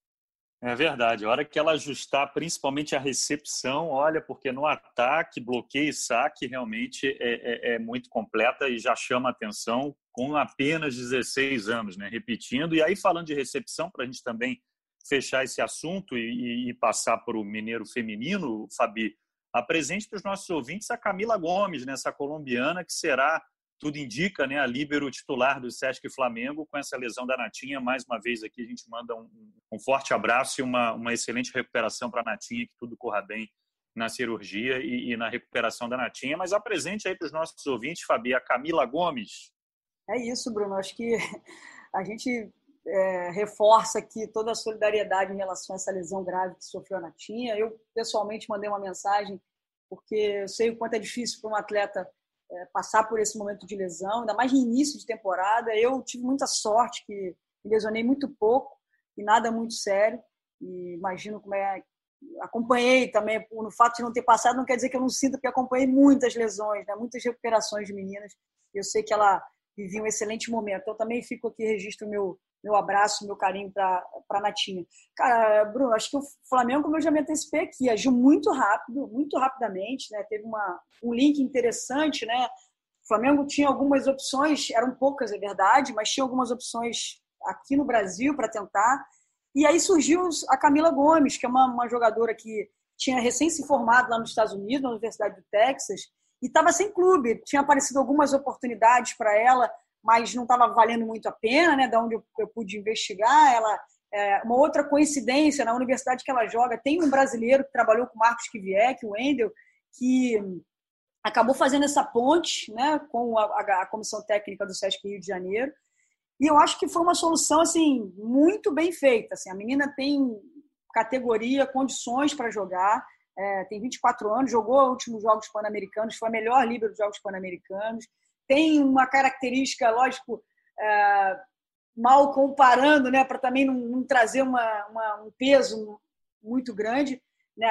É verdade. A hora que ela ajustar principalmente a recepção, olha, porque no ataque, bloqueio e saque realmente é, é, é muito completa e já chama atenção com apenas 16 anos, né? Repetindo. E aí, falando de recepção, para a gente também fechar esse assunto e, e passar para o mineiro feminino, Fabi, apresente para os nossos ouvintes a Camila Gomes, né? colombiana que será tudo indica, né, a líbero titular do Sesc Flamengo com essa lesão da Natinha. Mais uma vez aqui a gente manda um, um forte abraço e uma, uma excelente recuperação para a Natinha, que tudo corra bem na cirurgia e, e, na recuperação da Natinha. Mas apresente aí para os nossos ouvintes, Fabi, a Camila Gomes. É isso, Bruno. Acho que (laughs) a gente é, reforça aqui toda a solidariedade em relação a essa lesão grave que sofreu a Natinha. Eu, pessoalmente, mandei uma mensagem porque eu sei o quanto é difícil para um atleta é, passar por esse momento de lesão, ainda mais no início de temporada. Eu tive muita sorte que me lesionei muito pouco e nada muito sério. E imagino como é. Acompanhei também, no fato de não ter passado, não quer dizer que eu não sinto, porque acompanhei muitas lesões, né? muitas recuperações de meninas. Eu sei que ela vivia um excelente momento. Então também fico aqui, registro meu, meu abraço, meu carinho para a Natinha. Cara, Bruno, acho que o Flamengo, como eu já me antecipei aqui, agiu muito rápido, muito rapidamente, né? Teve uma, um link interessante, né? O Flamengo tinha algumas opções, eram poucas, é verdade, mas tinha algumas opções aqui no Brasil para tentar. E aí surgiu a Camila Gomes, que é uma, uma jogadora que tinha recém se formado lá nos Estados Unidos, na Universidade do Texas, e estava sem clube. Tinha aparecido algumas oportunidades para ela mas não estava valendo muito a pena, né? Da onde eu, eu pude investigar, ela é, uma outra coincidência na universidade que ela joga tem um brasileiro que trabalhou com Marcos Kivieck, o Wendel, que acabou fazendo essa ponte, né? Com a, a, a comissão técnica do Sesc Rio de Janeiro. E eu acho que foi uma solução assim muito bem feita. Assim, a menina tem categoria, condições para jogar. É, tem 24 anos, jogou os últimos Jogos Pan-Americanos, foi a melhor líder dos Jogos Pan-Americanos tem uma característica, lógico, é, mal comparando, né, para também não, não trazer uma, uma, um peso muito grande. Né,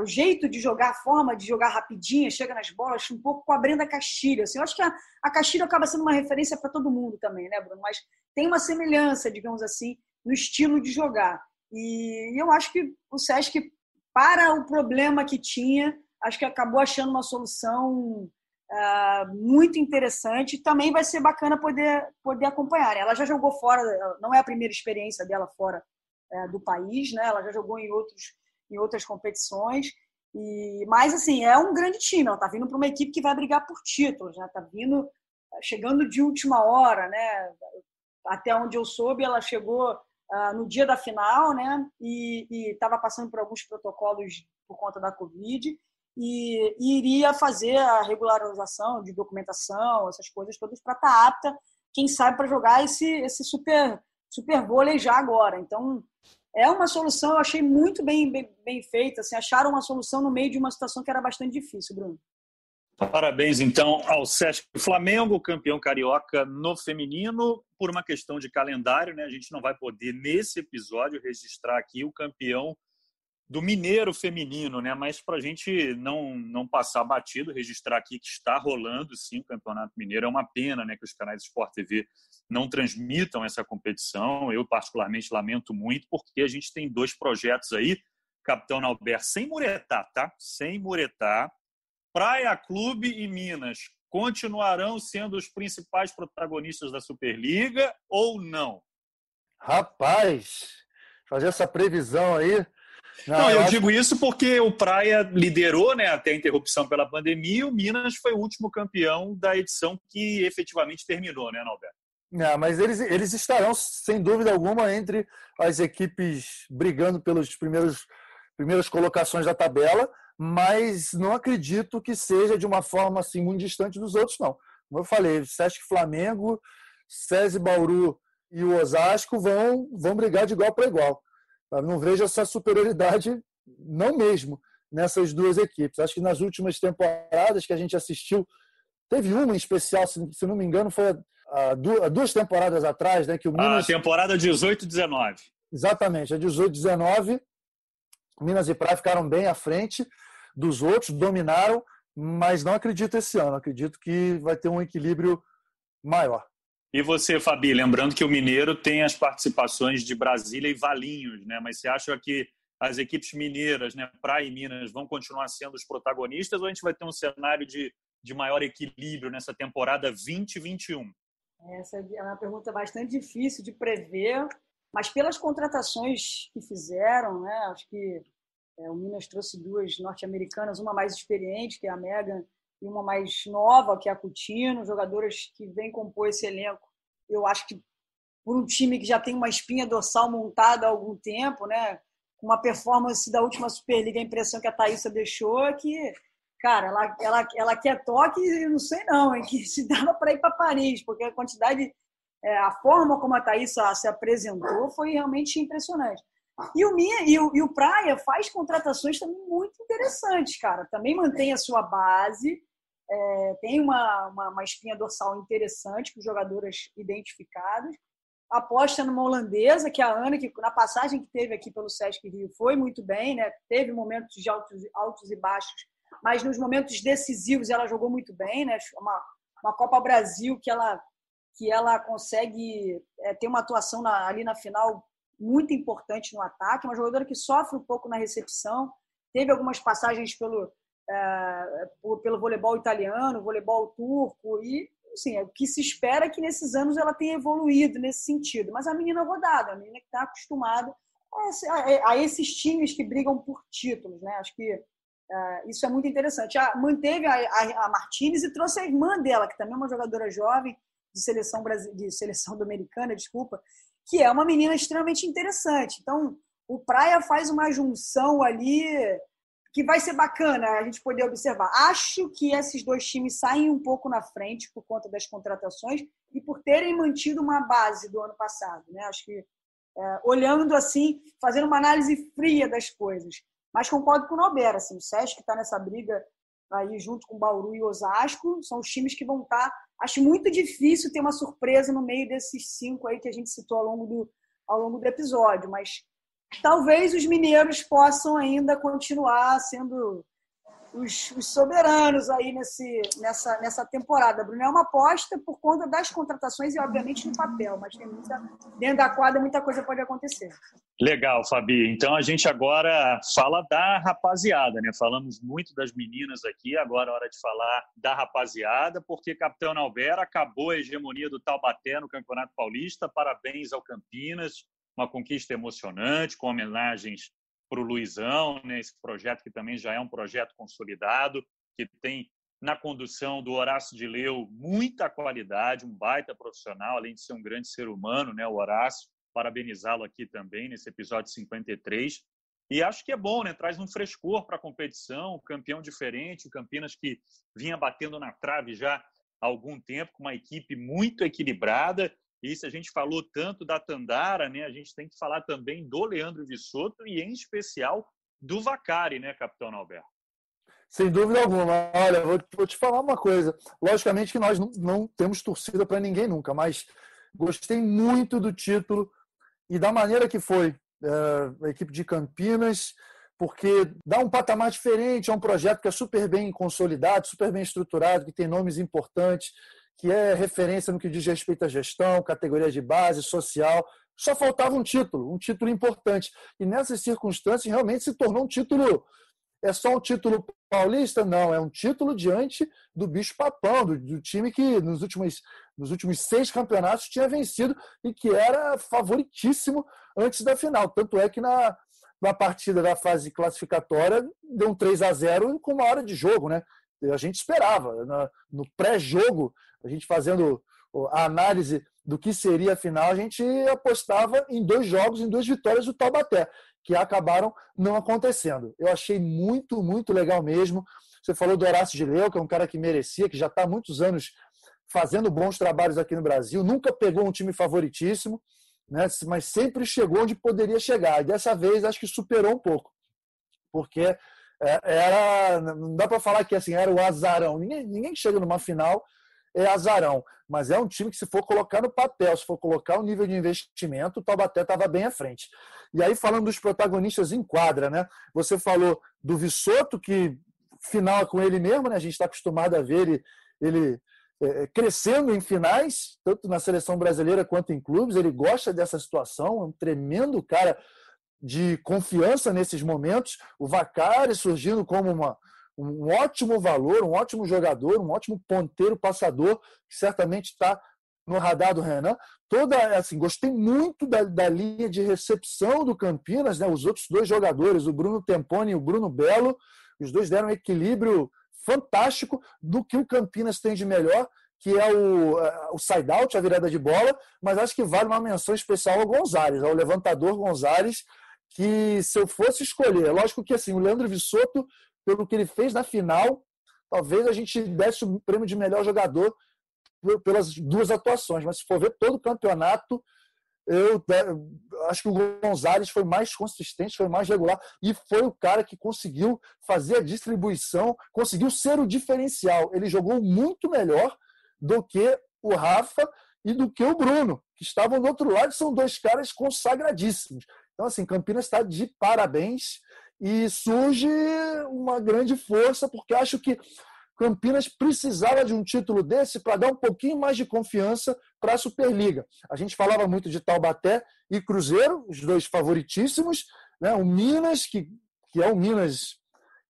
o jeito de jogar, a forma de jogar rapidinha, chega nas bolas, um pouco com a Brenda Castilho. Assim, eu acho que a, a Castilho acaba sendo uma referência para todo mundo também, né, Bruno? Mas tem uma semelhança, digamos assim, no estilo de jogar. E eu acho que o Sesc, para o problema que tinha, acho que acabou achando uma solução uh, muito interessante. Também vai ser bacana poder, poder acompanhar. Ela já jogou fora, não é a primeira experiência dela fora uh, do país, né? ela já jogou em, outros, em outras competições. E, mas, assim, é um grande time. Ela está vindo para uma equipe que vai brigar por títulos, né? Está vindo, chegando de última hora, né? Até onde eu soube, ela chegou uh, no dia da final, né? E estava passando por alguns protocolos por conta da Covid e, e iria fazer a regularização de documentação, essas coisas todas, para estar tá apta, quem sabe, para jogar esse, esse super, super vôlei já agora. Então, é uma solução, eu achei muito bem, bem, bem feita. Assim, acharam uma solução no meio de uma situação que era bastante difícil, Bruno. Parabéns, então, ao Sesc Flamengo, campeão carioca no feminino. Por uma questão de calendário, né? A gente não vai poder, nesse episódio, registrar aqui o campeão do Mineiro feminino, né? Mas para a gente não, não passar batido, registrar aqui que está rolando sim o Campeonato Mineiro. É uma pena né, que os canais Sport TV não transmitam essa competição. Eu, particularmente, lamento muito, porque a gente tem dois projetos aí, Capitão Albert, sem muretar, tá? Sem muretar Praia Clube e Minas continuarão sendo os principais protagonistas da Superliga ou não? Rapaz, fazer essa previsão aí. Não, não eu, eu digo isso porque o Praia liderou né, até a interrupção pela pandemia e o Minas foi o último campeão da edição que efetivamente terminou, né, Norberto? Não, mas eles, eles estarão, sem dúvida alguma, entre as equipes brigando pelas primeiros, primeiras colocações da tabela mas não acredito que seja de uma forma assim muito distante dos outros, não. Como eu falei, Sesc Flamengo, SESI Bauru e o Osasco vão, vão brigar de igual para igual. Eu não vejo essa superioridade, não mesmo, nessas duas equipes. Acho que nas últimas temporadas que a gente assistiu, teve uma em especial, se, se não me engano, foi há duas temporadas atrás, né? Que o Minas... A temporada 18-19. Exatamente, a 18-19, Minas e Praia ficaram bem à frente dos outros, dominaram, mas não acredito esse ano. Acredito que vai ter um equilíbrio maior. E você, Fabi, lembrando que o Mineiro tem as participações de Brasília e Valinhos, né? Mas você acha que as equipes mineiras, né, Praia e Minas, vão continuar sendo os protagonistas ou a gente vai ter um cenário de, de maior equilíbrio nessa temporada 2021? Essa é uma pergunta bastante difícil de prever, mas pelas contratações que fizeram, né, acho que é, o Minas trouxe duas norte-americanas, uma mais experiente, que é a Megan, e uma mais nova, que é a Coutinho, jogadoras que vêm compor esse elenco. Eu acho que por um time que já tem uma espinha dorsal montada há algum tempo, né? Com uma performance da última Superliga, a impressão que a Thaísa deixou é que, cara, ela, ela, ela quer toque, não sei não, hein? (laughs) que se dava para ir para Paris, porque a quantidade, é, a forma como a Thaísa se apresentou foi realmente impressionante. E o, Minha, e, o, e o Praia faz contratações também muito interessantes, cara. Também mantém a sua base, é, tem uma, uma, uma, espinha dorsal interessante com jogadoras identificadas. Aposta numa holandesa, que é a Ana, que na passagem que teve aqui pelo Sesc Rio foi muito bem, né? Teve momentos de altos, altos e baixos, mas nos momentos decisivos ela jogou muito bem, né? Uma, uma Copa Brasil que ela que ela consegue é, ter uma atuação na, ali na final muito importante no ataque, uma jogadora que sofre um pouco na recepção, teve algumas passagens pelo, é, pelo voleibol italiano, voleibol turco, e assim, é o que se espera é que nesses anos ela tenha evoluído nesse sentido. Mas a menina rodada, a menina que está acostumada a, a, esses times que brigam por títulos, né? Acho que é, isso é muito interessante. A, manteve a, a, a Martinez e trouxe a irmã dela, que também é uma jogadora jovem de seleção, de seleção (laughs) dominicana, desculpa, que é uma menina extremamente interessante. Então, o Praia faz uma junção ali que vai ser bacana a gente poder observar. Acho que esses dois times saem um pouco na frente por conta das contratações e por terem mantido uma base do ano passado. Né? Acho que, é, olhando assim, fazendo uma análise fria das coisas. Mas concordo com o Nobera, assim, o Sesc está nessa briga aí junto com o Bauru e Osasco, são os times que vão estar tá Acho muito difícil ter uma surpresa no meio desses cinco aí que a gente citou ao longo do, ao longo do episódio, mas talvez os mineiros possam ainda continuar sendo os, os, soberanos aí nesse, nessa, nessa temporada. Bruno, é uma aposta por conta das contratações e, obviamente, no papel, mas tem muita, dentro da quadra muita coisa pode acontecer. Legal, Fabi. Então a gente agora fala da rapaziada, né? Falamos muito das meninas aqui, agora é hora de falar da rapaziada, porque Capitão Albert acabou a hegemonia do Taubaté no Campeonato Paulista. Parabéns ao Campinas, uma conquista emocionante, com homenagens para o Luizão, né, esse projeto que também já é um projeto consolidado, que tem na condução do Horácio de Leu muita qualidade, um baita profissional, além de ser um grande ser humano, né, o Horácio. Parabenizá-lo aqui também nesse episódio 53. E acho que é bom, né? Traz um frescor para a competição, um campeão diferente, o Campinas que vinha batendo na trave já há algum tempo, com uma equipe muito equilibrada e se a gente falou tanto da Tandara, né, a gente tem que falar também do Leandro Vissoto e, em especial, do Vacari, né, capitão Alberto? Sem dúvida alguma. Olha, vou, te falar uma coisa. Logicamente que nós não, não temos torcida para ninguém nunca, mas gostei muito do título e da maneira que foi. É, a equipe de Campinas, porque dá um patamar diferente, é um projeto que é super bem consolidado, super bem estruturado, que tem nomes importantes, que é referência no que diz respeito à gestão, categoria de base, social. Só faltava um título, um título importante. E nessas circunstâncias, realmente se tornou um título. É só um título paulista? Não, é um título diante do bicho papão, do, do time que nos últimos, nos últimos seis campeonatos tinha vencido e que era favoritíssimo antes da final. Tanto é que na, na partida da fase classificatória deu um 3 a 0 com uma hora de jogo, né? A gente esperava. No pré-jogo, a gente fazendo a análise do que seria a final, a gente apostava em dois jogos, em duas vitórias do Taubaté, que acabaram não acontecendo. Eu achei muito, muito legal mesmo. Você falou do Horácio de Leu, que é um cara que merecia, que já está há muitos anos fazendo bons trabalhos aqui no Brasil, nunca pegou um time favoritíssimo, né? mas sempre chegou onde poderia chegar. E dessa vez acho que superou um pouco, porque era, não dá para falar que assim era o azarão. Ninguém, ninguém chega numa final é azarão. Mas é um time que, se for colocar no papel, se for colocar o nível de investimento, o Taubaté estava bem à frente. E aí, falando dos protagonistas em quadra, né? Você falou do Vissoto, que final é com ele mesmo, né? A gente está acostumado a ver ele, ele é, crescendo em finais, tanto na seleção brasileira quanto em clubes. Ele gosta dessa situação, é um tremendo cara de confiança nesses momentos. O Vacari surgindo como uma, um ótimo valor, um ótimo jogador, um ótimo ponteiro passador, que certamente está no radar do Renan. Toda, assim, gostei muito da, da, linha de recepção do Campinas, né? Os outros dois jogadores, o Bruno Tempone e o Bruno Belo, os dois deram um equilíbrio fantástico do que o Campinas tem de melhor, que é o, é, o side-out, a virada de bola, mas acho que vale uma menção especial ao Gonzalez, ao levantador Gonzalez, que se eu fosse escolher, é lógico que assim, o Leandro Vissoto pelo que ele fez na final, talvez a gente desse o prêmio de melhor jogador pelas duas atuações. Mas se for ver todo o campeonato, eu acho que o Gonzalez foi mais consistente, foi mais regular e foi o cara que conseguiu fazer a distribuição, conseguiu ser o diferencial. Ele jogou muito melhor do que o Rafa e do que o Bruno, que estavam do outro lado, são dois caras consagradíssimos. Então, assim, Campinas está de parabéns e surge uma grande força, porque acho que Campinas precisava de um título desse para dar um pouquinho mais de confiança para a Superliga. A gente falava muito de Taubaté e Cruzeiro, os dois favoritíssimos, né? o Minas, que, que é o Minas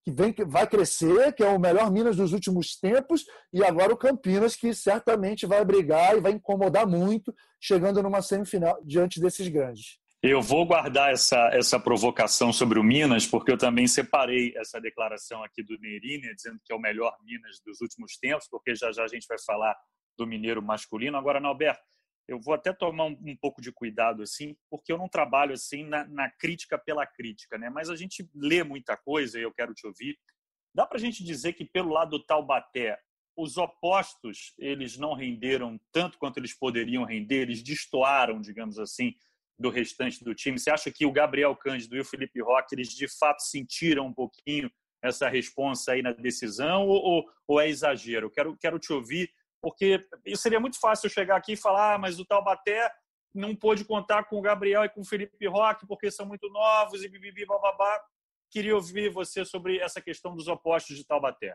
que vem, que vai crescer, que é o melhor Minas dos últimos tempos, e agora o Campinas, que certamente vai brigar e vai incomodar muito, chegando numa semifinal diante desses grandes. Eu vou guardar essa, essa provocação sobre o Minas, porque eu também separei essa declaração aqui do Nerini, dizendo que é o melhor Minas dos últimos tempos, porque já já a gente vai falar do mineiro masculino. Agora, Norberto, eu vou até tomar um, um pouco de cuidado, assim, porque eu não trabalho assim na, na, crítica pela crítica, né? Mas a gente lê muita coisa e eu quero te ouvir. Dá para a gente dizer que pelo lado do Taubaté, os opostos eles não renderam tanto quanto eles poderiam render, eles destoaram, digamos assim, do restante do time? Você acha que o Gabriel Cândido e o Felipe Roque, eles de fato sentiram um pouquinho essa resposta aí na decisão ou, ou é exagero? Quero, quero te ouvir, porque seria muito fácil eu chegar aqui e falar, ah, mas o Taubaté não pôde contar com o Gabriel e com o Felipe Roque porque são muito novos e bibibi, bababá. Queria ouvir você sobre essa questão dos opostos de Taubaté.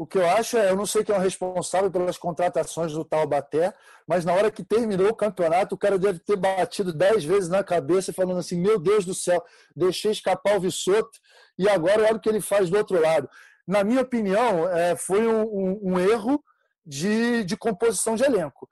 O que eu acho é, eu não sei quem é o responsável pelas contratações do Taubaté, mas na hora que terminou o campeonato, o cara deve ter batido dez vezes na cabeça, falando assim: Meu Deus do céu, deixei escapar o Vissoto e agora olha o que ele faz do outro lado. Na minha opinião, é, foi um, um, um erro de, de composição de elenco.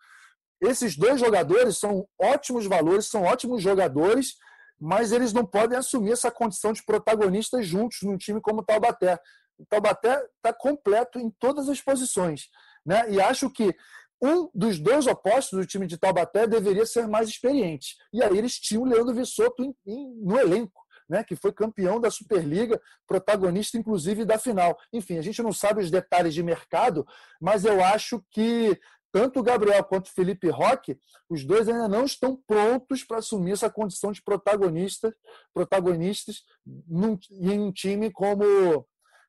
Esses dois jogadores são ótimos valores, são ótimos jogadores, mas eles não podem assumir essa condição de protagonistas juntos num time como o Taubaté o Taubaté está completo em todas as posições. Né? E acho que um dos dois opostos do time de Taubaté deveria ser mais experiente. E aí eles tinham o Leandro Vissoto em, em, no elenco, né? que foi campeão da Superliga, protagonista inclusive da final. Enfim, a gente não sabe os detalhes de mercado, mas eu acho que tanto o Gabriel quanto o Felipe Roque, os dois ainda não estão prontos para assumir essa condição de protagonistas, protagonistas num, em um time como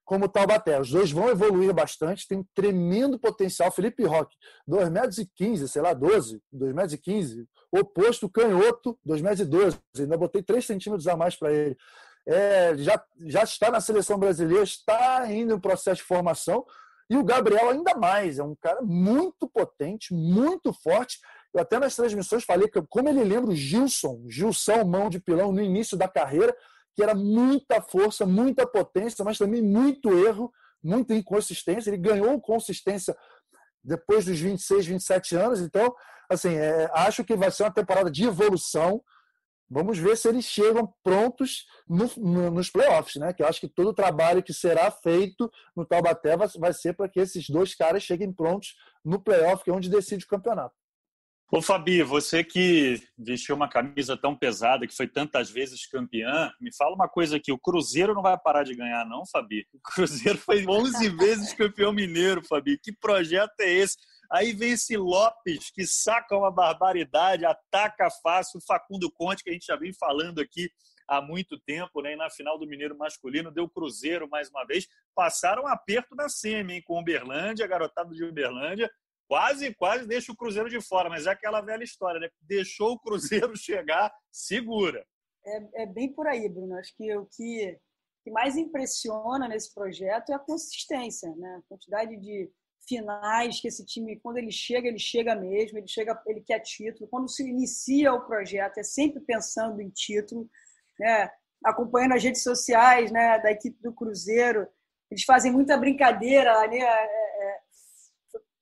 como Taubaté. Os dois vão evoluir bastante, tem um tremendo potencial. Felipe Roque, 2,15 metros, sei lá, 12, 2,15 metros Oposto, canhoto, 2,12 metros Ainda botei 3 centímetros a mais para ele. É, já, já está na seleção brasileira, está ainda em processo de formação. E o Gabriel ainda mais, é um cara muito potente, muito forte. Eu até nas transmissões falei que como ele lembra o Gilson, Gilson mão de pilão no início da carreira, que era muita força, muita potência, mas também muito erro, muita inconsistência. Ele ganhou consistência depois dos 26, 27 anos. Então, assim, é, acho que vai ser uma temporada de evolução. Vamos ver se eles chegam prontos no, no, nos playoffs, né? Que eu acho que todo o trabalho que será feito no Taubaté vai, vai ser para que esses dois caras cheguem prontos no playoff, que é onde decide o campeonato. Ô Fabi, você que vestiu uma camisa tão pesada, que foi tantas vezes campeã, me fala uma coisa aqui, o Cruzeiro não vai parar de ganhar não, Fabi? (laughs) O Cruzeiro foi 11 (laughs) vezes campeão mineiro, Fabi. Que projeto é esse? Aí vem esse Lopes, que saca uma barbaridade, ataca fácil, o Facundo Conte, que a gente já vem falando aqui há muito tempo, né? E na final do Mineiro masculino deu Cruzeiro mais uma vez. Passaram um aperto na SEMI, hein? Com Uberlândia, garotada de Uberlândia, quase, quase deixa o Cruzeiro de fora, mas é aquela velha história, né? Deixou o Cruzeiro (laughs) chegar, segura. É, é bem por aí, Bruno. Acho que o que, que mais impressiona nesse projeto é a consistência, né? A quantidade de finais que esse time, quando ele chega, ele chega mesmo, ele chega, ele quer título. Quando se inicia o projeto, é sempre pensando em título, né? Acompanhando as redes sociais, né, da equipe do Cruzeiro, eles fazem muita brincadeira, né?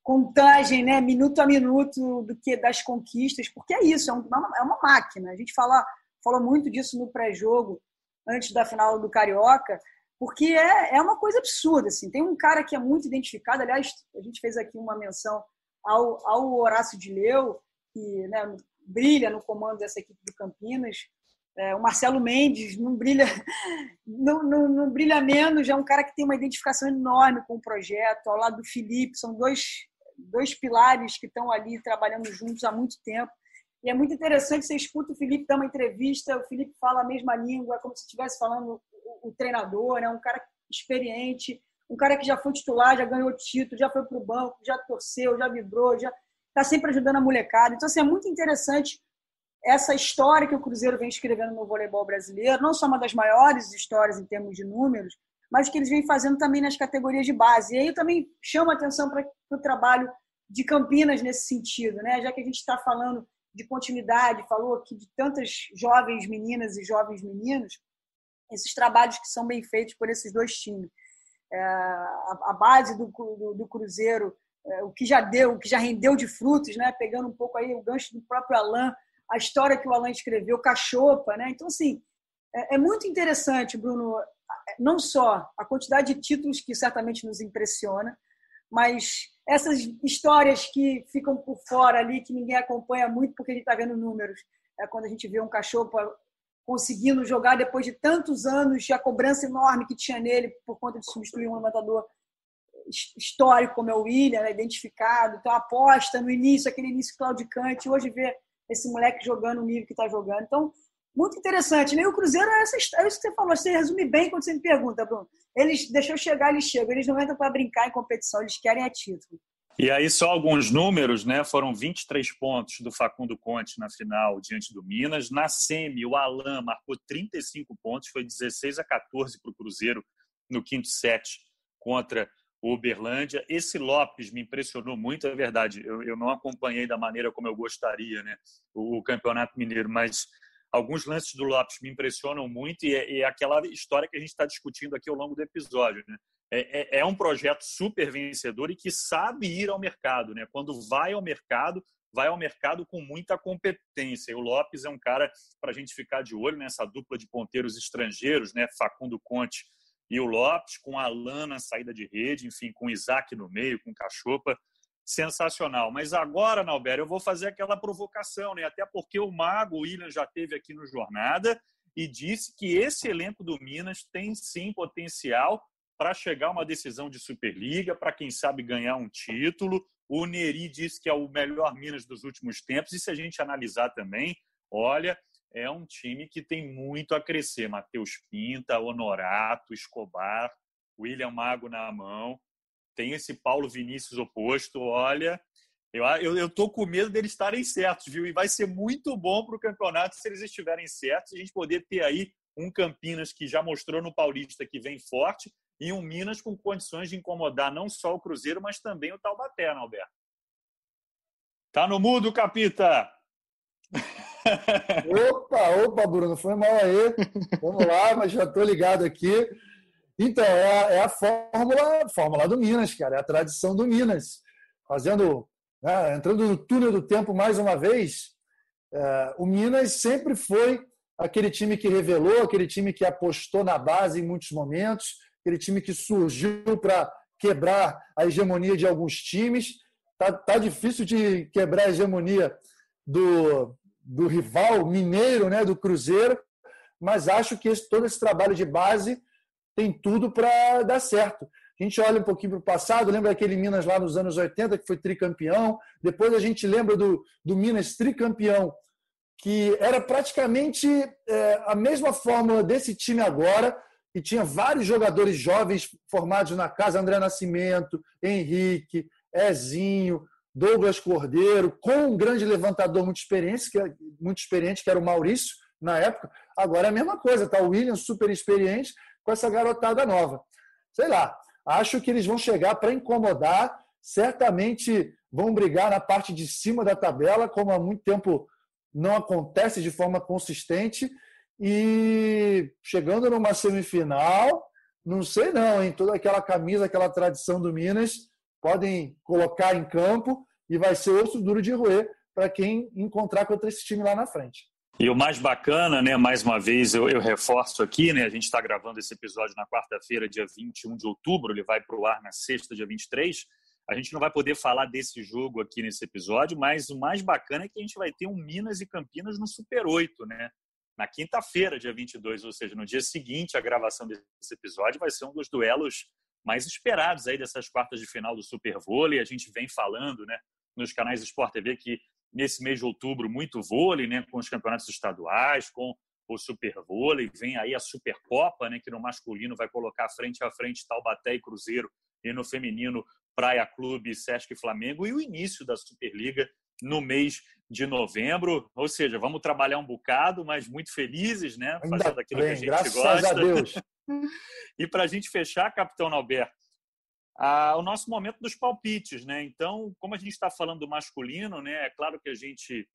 Contagem, né, minuto a minuto do que das conquistas, porque é isso, é uma, é uma máquina. A gente fala, falou muito disso no pré-jogo, antes da final do Carioca, porque é, é uma coisa absurda. Assim. Tem um cara que é muito identificado, aliás, a gente fez aqui uma menção ao, ao Horácio de Leu, que né, brilha no comando dessa equipe do Campinas. É, o Marcelo Mendes não brilha, (laughs) não, não, não, brilha menos, é um cara que tem uma identificação enorme com o projeto, ao lado do Felipe, são dois dois pilares que estão ali trabalhando juntos há muito tempo. E é muito interessante, você escuta o Felipe dar uma entrevista, o Felipe fala a mesma língua, é como se estivesse falando o, o treinador, né? um cara experiente, um cara que já foi titular, já ganhou título, já foi para o banco, já torceu, já vibrou, já está sempre ajudando a molecada. Então, assim, é muito interessante essa história que o Cruzeiro vem escrevendo no voleibol brasileiro, não só uma das maiores histórias em termos de números, mas que eles vêm fazendo também nas categorias de base. E aí eu também chamo a atenção para o trabalho de Campinas nesse sentido, né? já que a gente está falando de continuidade, falou aqui de tantas jovens meninas e jovens meninos, esses trabalhos que são bem feitos por esses dois times. É, a, a, base do, do, do Cruzeiro, é, o que já deu, o que já rendeu de frutos, né? pegando um pouco aí o gancho do próprio Alain, a história que o Alain escreveu, Cachopa. Né? Então, assim, é, é muito interessante, Bruno, não só a quantidade de títulos que certamente nos impressiona, mas essas histórias que ficam por fora ali, que ninguém acompanha muito porque a gente está vendo números. É quando a gente vê um cachorro conseguindo jogar depois de tantos anos, a cobrança enorme que tinha nele por conta de substituir um levantador histórico como é o William, né, identificado. Então, aposta no início, aquele início claudicante, hoje vê esse moleque jogando o nível que está jogando. Então, muito interessante. Né? E o Cruzeiro é, essa, é isso que você falou. Você resume bem quando você me pergunta, Bruno. Eles deixam chegar, eles chegam. Eles não entram para brincar em competição, eles querem a título. E aí, só alguns números, né? Foram 23 pontos do Facundo Conte na final diante do Minas. Na semi, o Alain marcou 35 pontos, foi 16 a 14 para o Cruzeiro no quinto set contra o Uberlândia. Esse Lopes me impressionou muito, é verdade. Eu, eu não acompanhei da maneira como eu gostaria, né? O, o Campeonato Mineiro, mas alguns lances do Lopes me impressionam muito e é, é aquela história que a gente está discutindo aqui ao longo do episódio. Né? É, é, é, um projeto super vencedor e que sabe ir ao mercado. Né? Quando vai ao mercado, vai ao mercado com muita competência. E o Lopes é um cara para a gente ficar de olho nessa dupla de ponteiros estrangeiros, né? Facundo Conte e o Lopes, com a Alana na saída de rede, enfim, com o Isaac no meio, com o Cachopa sensacional. Mas agora, Nalber, eu vou fazer aquela provocação, né? Até porque o Mago, William, já teve aqui no Jornada e disse que esse elenco do Minas tem sim potencial para chegar a uma decisão de Superliga, para quem sabe ganhar um título. O Neri disse que é o melhor Minas dos últimos tempos, e se a gente analisar também, olha, é um time que tem muito a crescer. Matheus Pinta, Honorato, Escobar, William Mago na mão, tem esse Paulo Vinícius oposto. Olha, eu, eu, eu tô com medo deles estarem certos, viu? E vai ser muito bom para o campeonato se eles estiverem certos, a gente poder ter aí um Campinas que já mostrou no Paulista que vem forte e um Minas com condições de incomodar não só o Cruzeiro, mas também o Taubaté, né, Alberto? Tá no mudo, Capita! (laughs) Opa, opa, Bruno, foi mal aí. Vamos lá, mas já estou ligado aqui. Então, é a, é a fórmula, fórmula do Minas, cara, é a tradição do Minas. Fazendo, né, entrando no túnel do tempo mais uma vez, é, o Minas sempre foi aquele time que revelou, aquele time que apostou na base em muitos momentos, aquele time que surgiu para quebrar a hegemonia de alguns times. Tá, tá difícil de quebrar a hegemonia do, do rival mineiro, né, do Cruzeiro, mas acho que esse, todo esse trabalho de base tem tudo para dar certo. A gente olha um pouquinho para o passado, lembra aquele Minas lá nos anos 80, que foi tricampeão. Depois a gente lembra do, do Minas tricampeão, que era praticamente é, a mesma fórmula desse time agora, que tinha vários jogadores jovens formados na casa, André Nascimento, Henrique, Ezinho, Douglas Cordeiro, com um grande levantador muito experiente, que, é, muito experiente, que era o Maurício, na época. Agora é a mesma coisa, tá? O William super experiente com essa garotada nova. Sei lá, acho que eles vão chegar para incomodar, certamente vão brigar na parte de cima da tabela, como há muito tempo não acontece de forma consistente, e chegando numa semifinal, não sei não, em toda aquela camisa, aquela tradição do Minas, podem colocar em campo e vai ser osso duro de roer para quem encontrar contra esse time lá na frente. E o mais bacana, né, mais uma vez eu, eu reforço aqui, né, a gente está gravando esse episódio na quarta-feira, dia 21 de outubro, ele vai para o ar na sexta, dia 23. A gente não vai poder falar desse jogo aqui nesse episódio, mas o mais bacana é que a gente vai ter um Minas e Campinas no Super 8, né? Na quinta-feira, dia 22, ou seja, no dia seguinte à gravação desse episódio, vai ser um dos duelos mais esperados aí dessas quartas de final do Super Vôlei. A gente vem falando, né, nos canais Sport TV que nesse mês de outubro muito vôlei, né, com os campeonatos estaduais, com o Super Vôlei, vem aí a Supercopa, né, que no masculino vai colocar frente a frente Taubaté e Cruzeiro e no feminino Praia Clube, Sesc e Flamengo e o início da Superliga no mês de novembro. Ou seja, vamos trabalhar um bocado, mas muito felizes, né? Fazendo aquilo bem, que a gente graças gosta. A Deus. (laughs) e para a gente fechar, Capitão Alberto, o nosso momento dos palpites, né? Então, como a gente está falando do masculino, né? É claro que a gente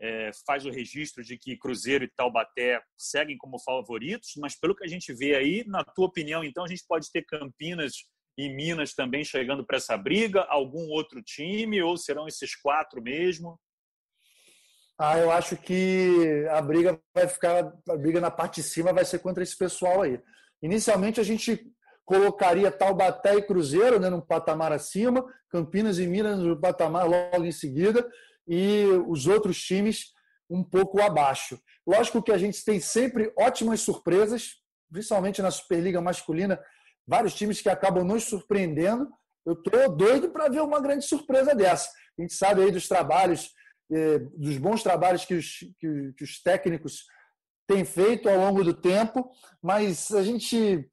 é, faz o registro de que Cruzeiro e Taubaté seguem como favoritos, mas pelo que a gente vê aí, na tua opinião, então a gente pode ter Campinas e Minas também chegando para essa briga, algum outro time ou serão esses quatro mesmo? Ah, eu acho que a briga vai ficar, a briga na parte de cima vai ser contra esse pessoal aí. Inicialmente a gente colocaria Taubaté e Cruzeiro né, num patamar acima, Campinas e Minas no patamar logo em seguida, e os outros times um pouco abaixo. Lógico que a gente tem sempre ótimas surpresas, principalmente na Superliga masculina, vários times que acabam nos surpreendendo. Eu estou doido para ver uma grande surpresa dessa. A gente sabe aí dos trabalhos, eh, dos bons trabalhos que os, que, que os técnicos têm feito ao longo do tempo, mas a gente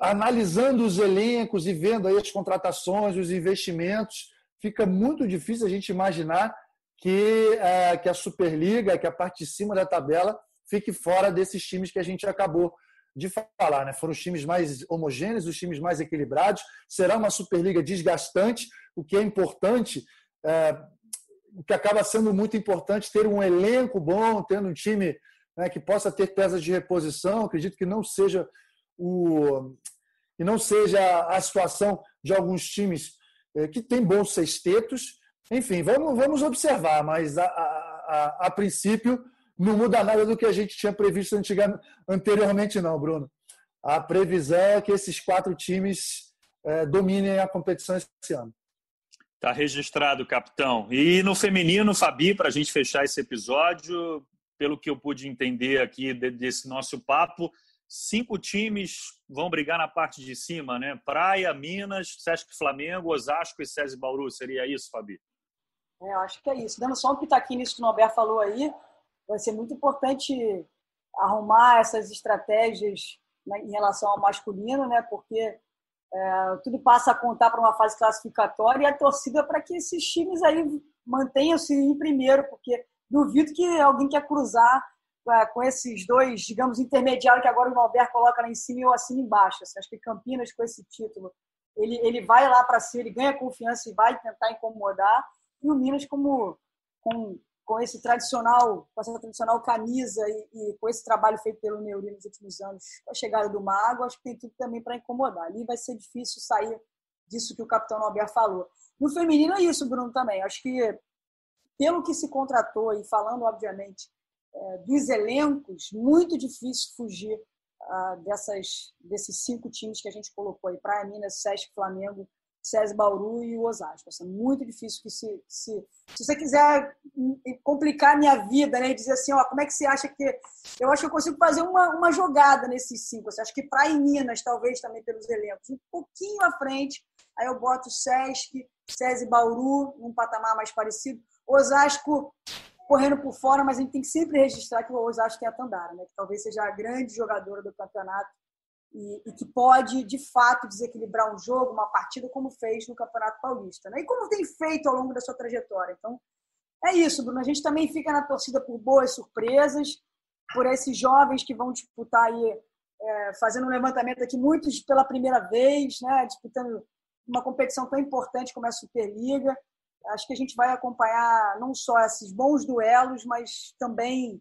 analisando os elencos e vendo aí as contratações, os investimentos, fica muito difícil a gente imaginar que, é, que a Superliga, que a parte de cima da tabela, fique fora desses times que a gente acabou de falar. Né? Foram os times mais homogêneos, os times mais equilibrados. Será uma Superliga desgastante, o que é importante, é, o que acaba sendo muito importante, ter um elenco bom, tendo um time né, que possa ter peças de reposição. Acredito que não seja o, e não seja a situação de alguns times é, que têm bons sextetos. Enfim, vamos, vamos observar, mas a, a, a, a princípio não muda nada do que a gente tinha previsto anteriormente, não, Bruno. A previsão é que esses quatro times é, dominem a competição esse ano. Está registrado, capitão. E no feminino, Fabi, para a gente fechar esse episódio, pelo que eu pude entender aqui desse nosso papo, cinco times vão brigar na parte de cima, né? Praia, Minas, Sesc Flamengo, Osasco e SESI Bauru. Seria isso, Fabi? É, eu acho que é isso. Dando só um pitaquinho nisso que o Norberto falou aí, vai ser muito importante arrumar essas estratégias né, em relação ao masculino, né? Porque É, tudo passa a contar para uma fase classificatória e a torcida para que esses times aí mantenham-se em primeiro, porque duvido que alguém quer cruzar com esses dois, digamos, intermediários que agora o Alberto coloca lá em cima e eu assino embaixo. Assim, acho que Campinas, com esse título, ele, ele vai lá para si, ele ganha confiança e vai tentar incomodar. E o Minas, como com, com esse tradicional, com essa tradicional camisa e, e com esse trabalho feito pelo Neuri nos últimos anos, com a chegada do Mago, acho que tem tudo também para incomodar. Ali vai ser difícil sair disso que o capitão Alberto falou. No feminino é isso, Bruno, também. Acho que pelo que se contratou e falando, obviamente, é, dos elencos, muito difícil fugir uh, dessas, desses cinco times que a gente colocou aí, Praia Minas, Sesc, Flamengo, SESI Bauru e o Osasco. É muito difícil que se, se, se você quiser complicar a minha vida, né, e dizer assim, ó, como é que você acha que eu acho que eu consigo fazer uma, uma jogada nesses cinco. Você acha que Praia e Minas, talvez também pelos elencos, um pouquinho à frente, aí eu boto Sesc, SESI Bauru, num patamar mais parecido. Osasco correndo por fora, mas a gente tem que sempre registrar que o Osasco tem a Tandara, né? que talvez seja a grande jogadora do campeonato e, e, que pode, de fato, desequilibrar um jogo, uma partida, como fez no Campeonato Paulista. Né? E como tem feito ao longo da sua trajetória. Então, é isso, Bruno. A gente também fica na torcida por boas surpresas, por esses jovens que vão disputar aí, é, fazendo um levantamento aqui, muitos pela primeira vez, né? disputando uma competição tão importante como é a Superliga acho que a gente vai acompanhar não só esses bons duelos, mas também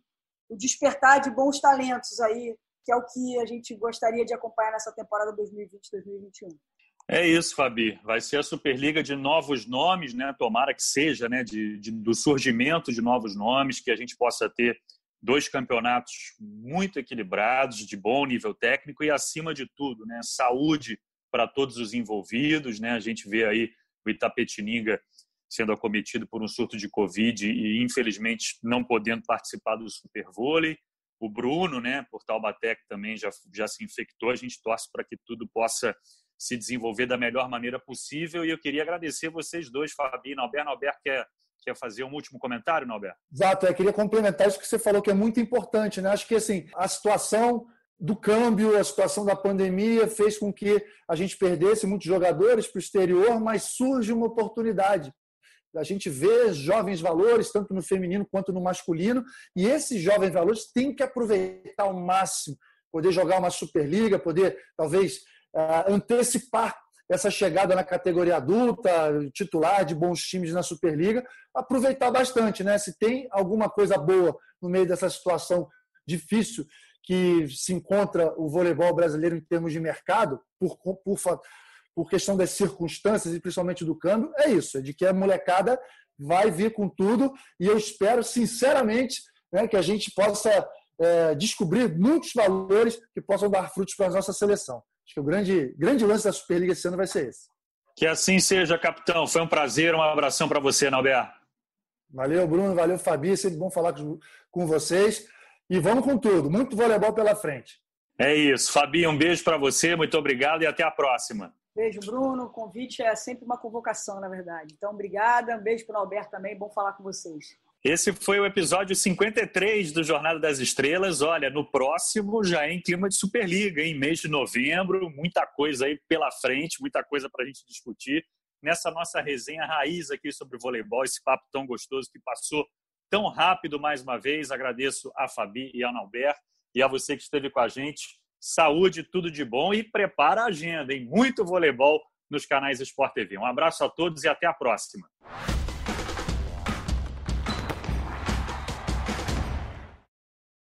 o despertar de bons talentos aí, que é o que a gente gostaria de acompanhar nessa temporada 2020-2021. É isso, Fabi. Vai ser a Superliga de novos nomes, né? Tomara que seja, né? De, de, do surgimento de novos nomes, que a gente possa ter dois campeonatos muito equilibrados, de bom nível técnico e, acima de tudo, né? Saúde para todos os envolvidos, né? A gente vê aí o Itapetininga sendo acometido por um surto de Covid e, infelizmente, não podendo participar do Super Vôlei. O Bruno, né, por Taubaté, também já, já se infectou. A gente torce para que tudo possa se desenvolver da melhor maneira possível. E eu queria agradecer vocês dois, Fabi e Norberto. Norberto quer, quer fazer um último comentário, Norberto? Exato, eu queria complementar isso que você falou, que é muito importante. Né? Acho que assim, a situação do câmbio, a situação da pandemia fez com que a gente perdesse muitos jogadores para o exterior, mas surge uma oportunidade a gente vê jovens valores, tanto no feminino quanto no masculino, e esses jovens valores têm que aproveitar ao máximo, poder jogar uma Superliga, poder talvez ah, antecipar essa chegada na categoria adulta, titular de bons times na Superliga, aproveitar bastante, né? Se tem alguma coisa boa no meio dessa situação difícil que se encontra o voleibol brasileiro em termos de mercado, por, por, por questão das circunstâncias e principalmente do câmbio, é isso, é de que a molecada vai vir com tudo e eu espero, sinceramente, né, que a gente possa é, descobrir muitos valores que possam dar frutos para a nossa seleção. Acho que o grande, grande lance da Superliga esse ano vai ser esse. Que assim seja, capitão. Foi um prazer, um abração para você, Nalber. Valeu, Bruno, valeu, Fabi. É sempre bom falar com vocês. E vamos com tudo. Muito voleibol pela frente. É isso. Fabi, um beijo para você. Muito obrigado e até a próxima. Beijo, Bruno. O convite é sempre uma convocação, na verdade. Então, obrigada. Um beijo para o Alberto também. Bom falar com vocês. Esse foi o episódio 53 do Jornada das Estrelas. Olha, no próximo já é em clima de Superliga, em mês de novembro. Muita coisa aí pela frente, muita coisa para a gente discutir. Nessa nossa resenha raiz aqui sobre voleibol, esse papo tão gostoso que passou tão rápido mais uma vez. Agradeço a Fabi e a Nalber e a você que esteve com a gente saúde, tudo de bom e prepara a agenda, em muito voleibol nos canais Sport TV. Um abraço a todos e até a próxima.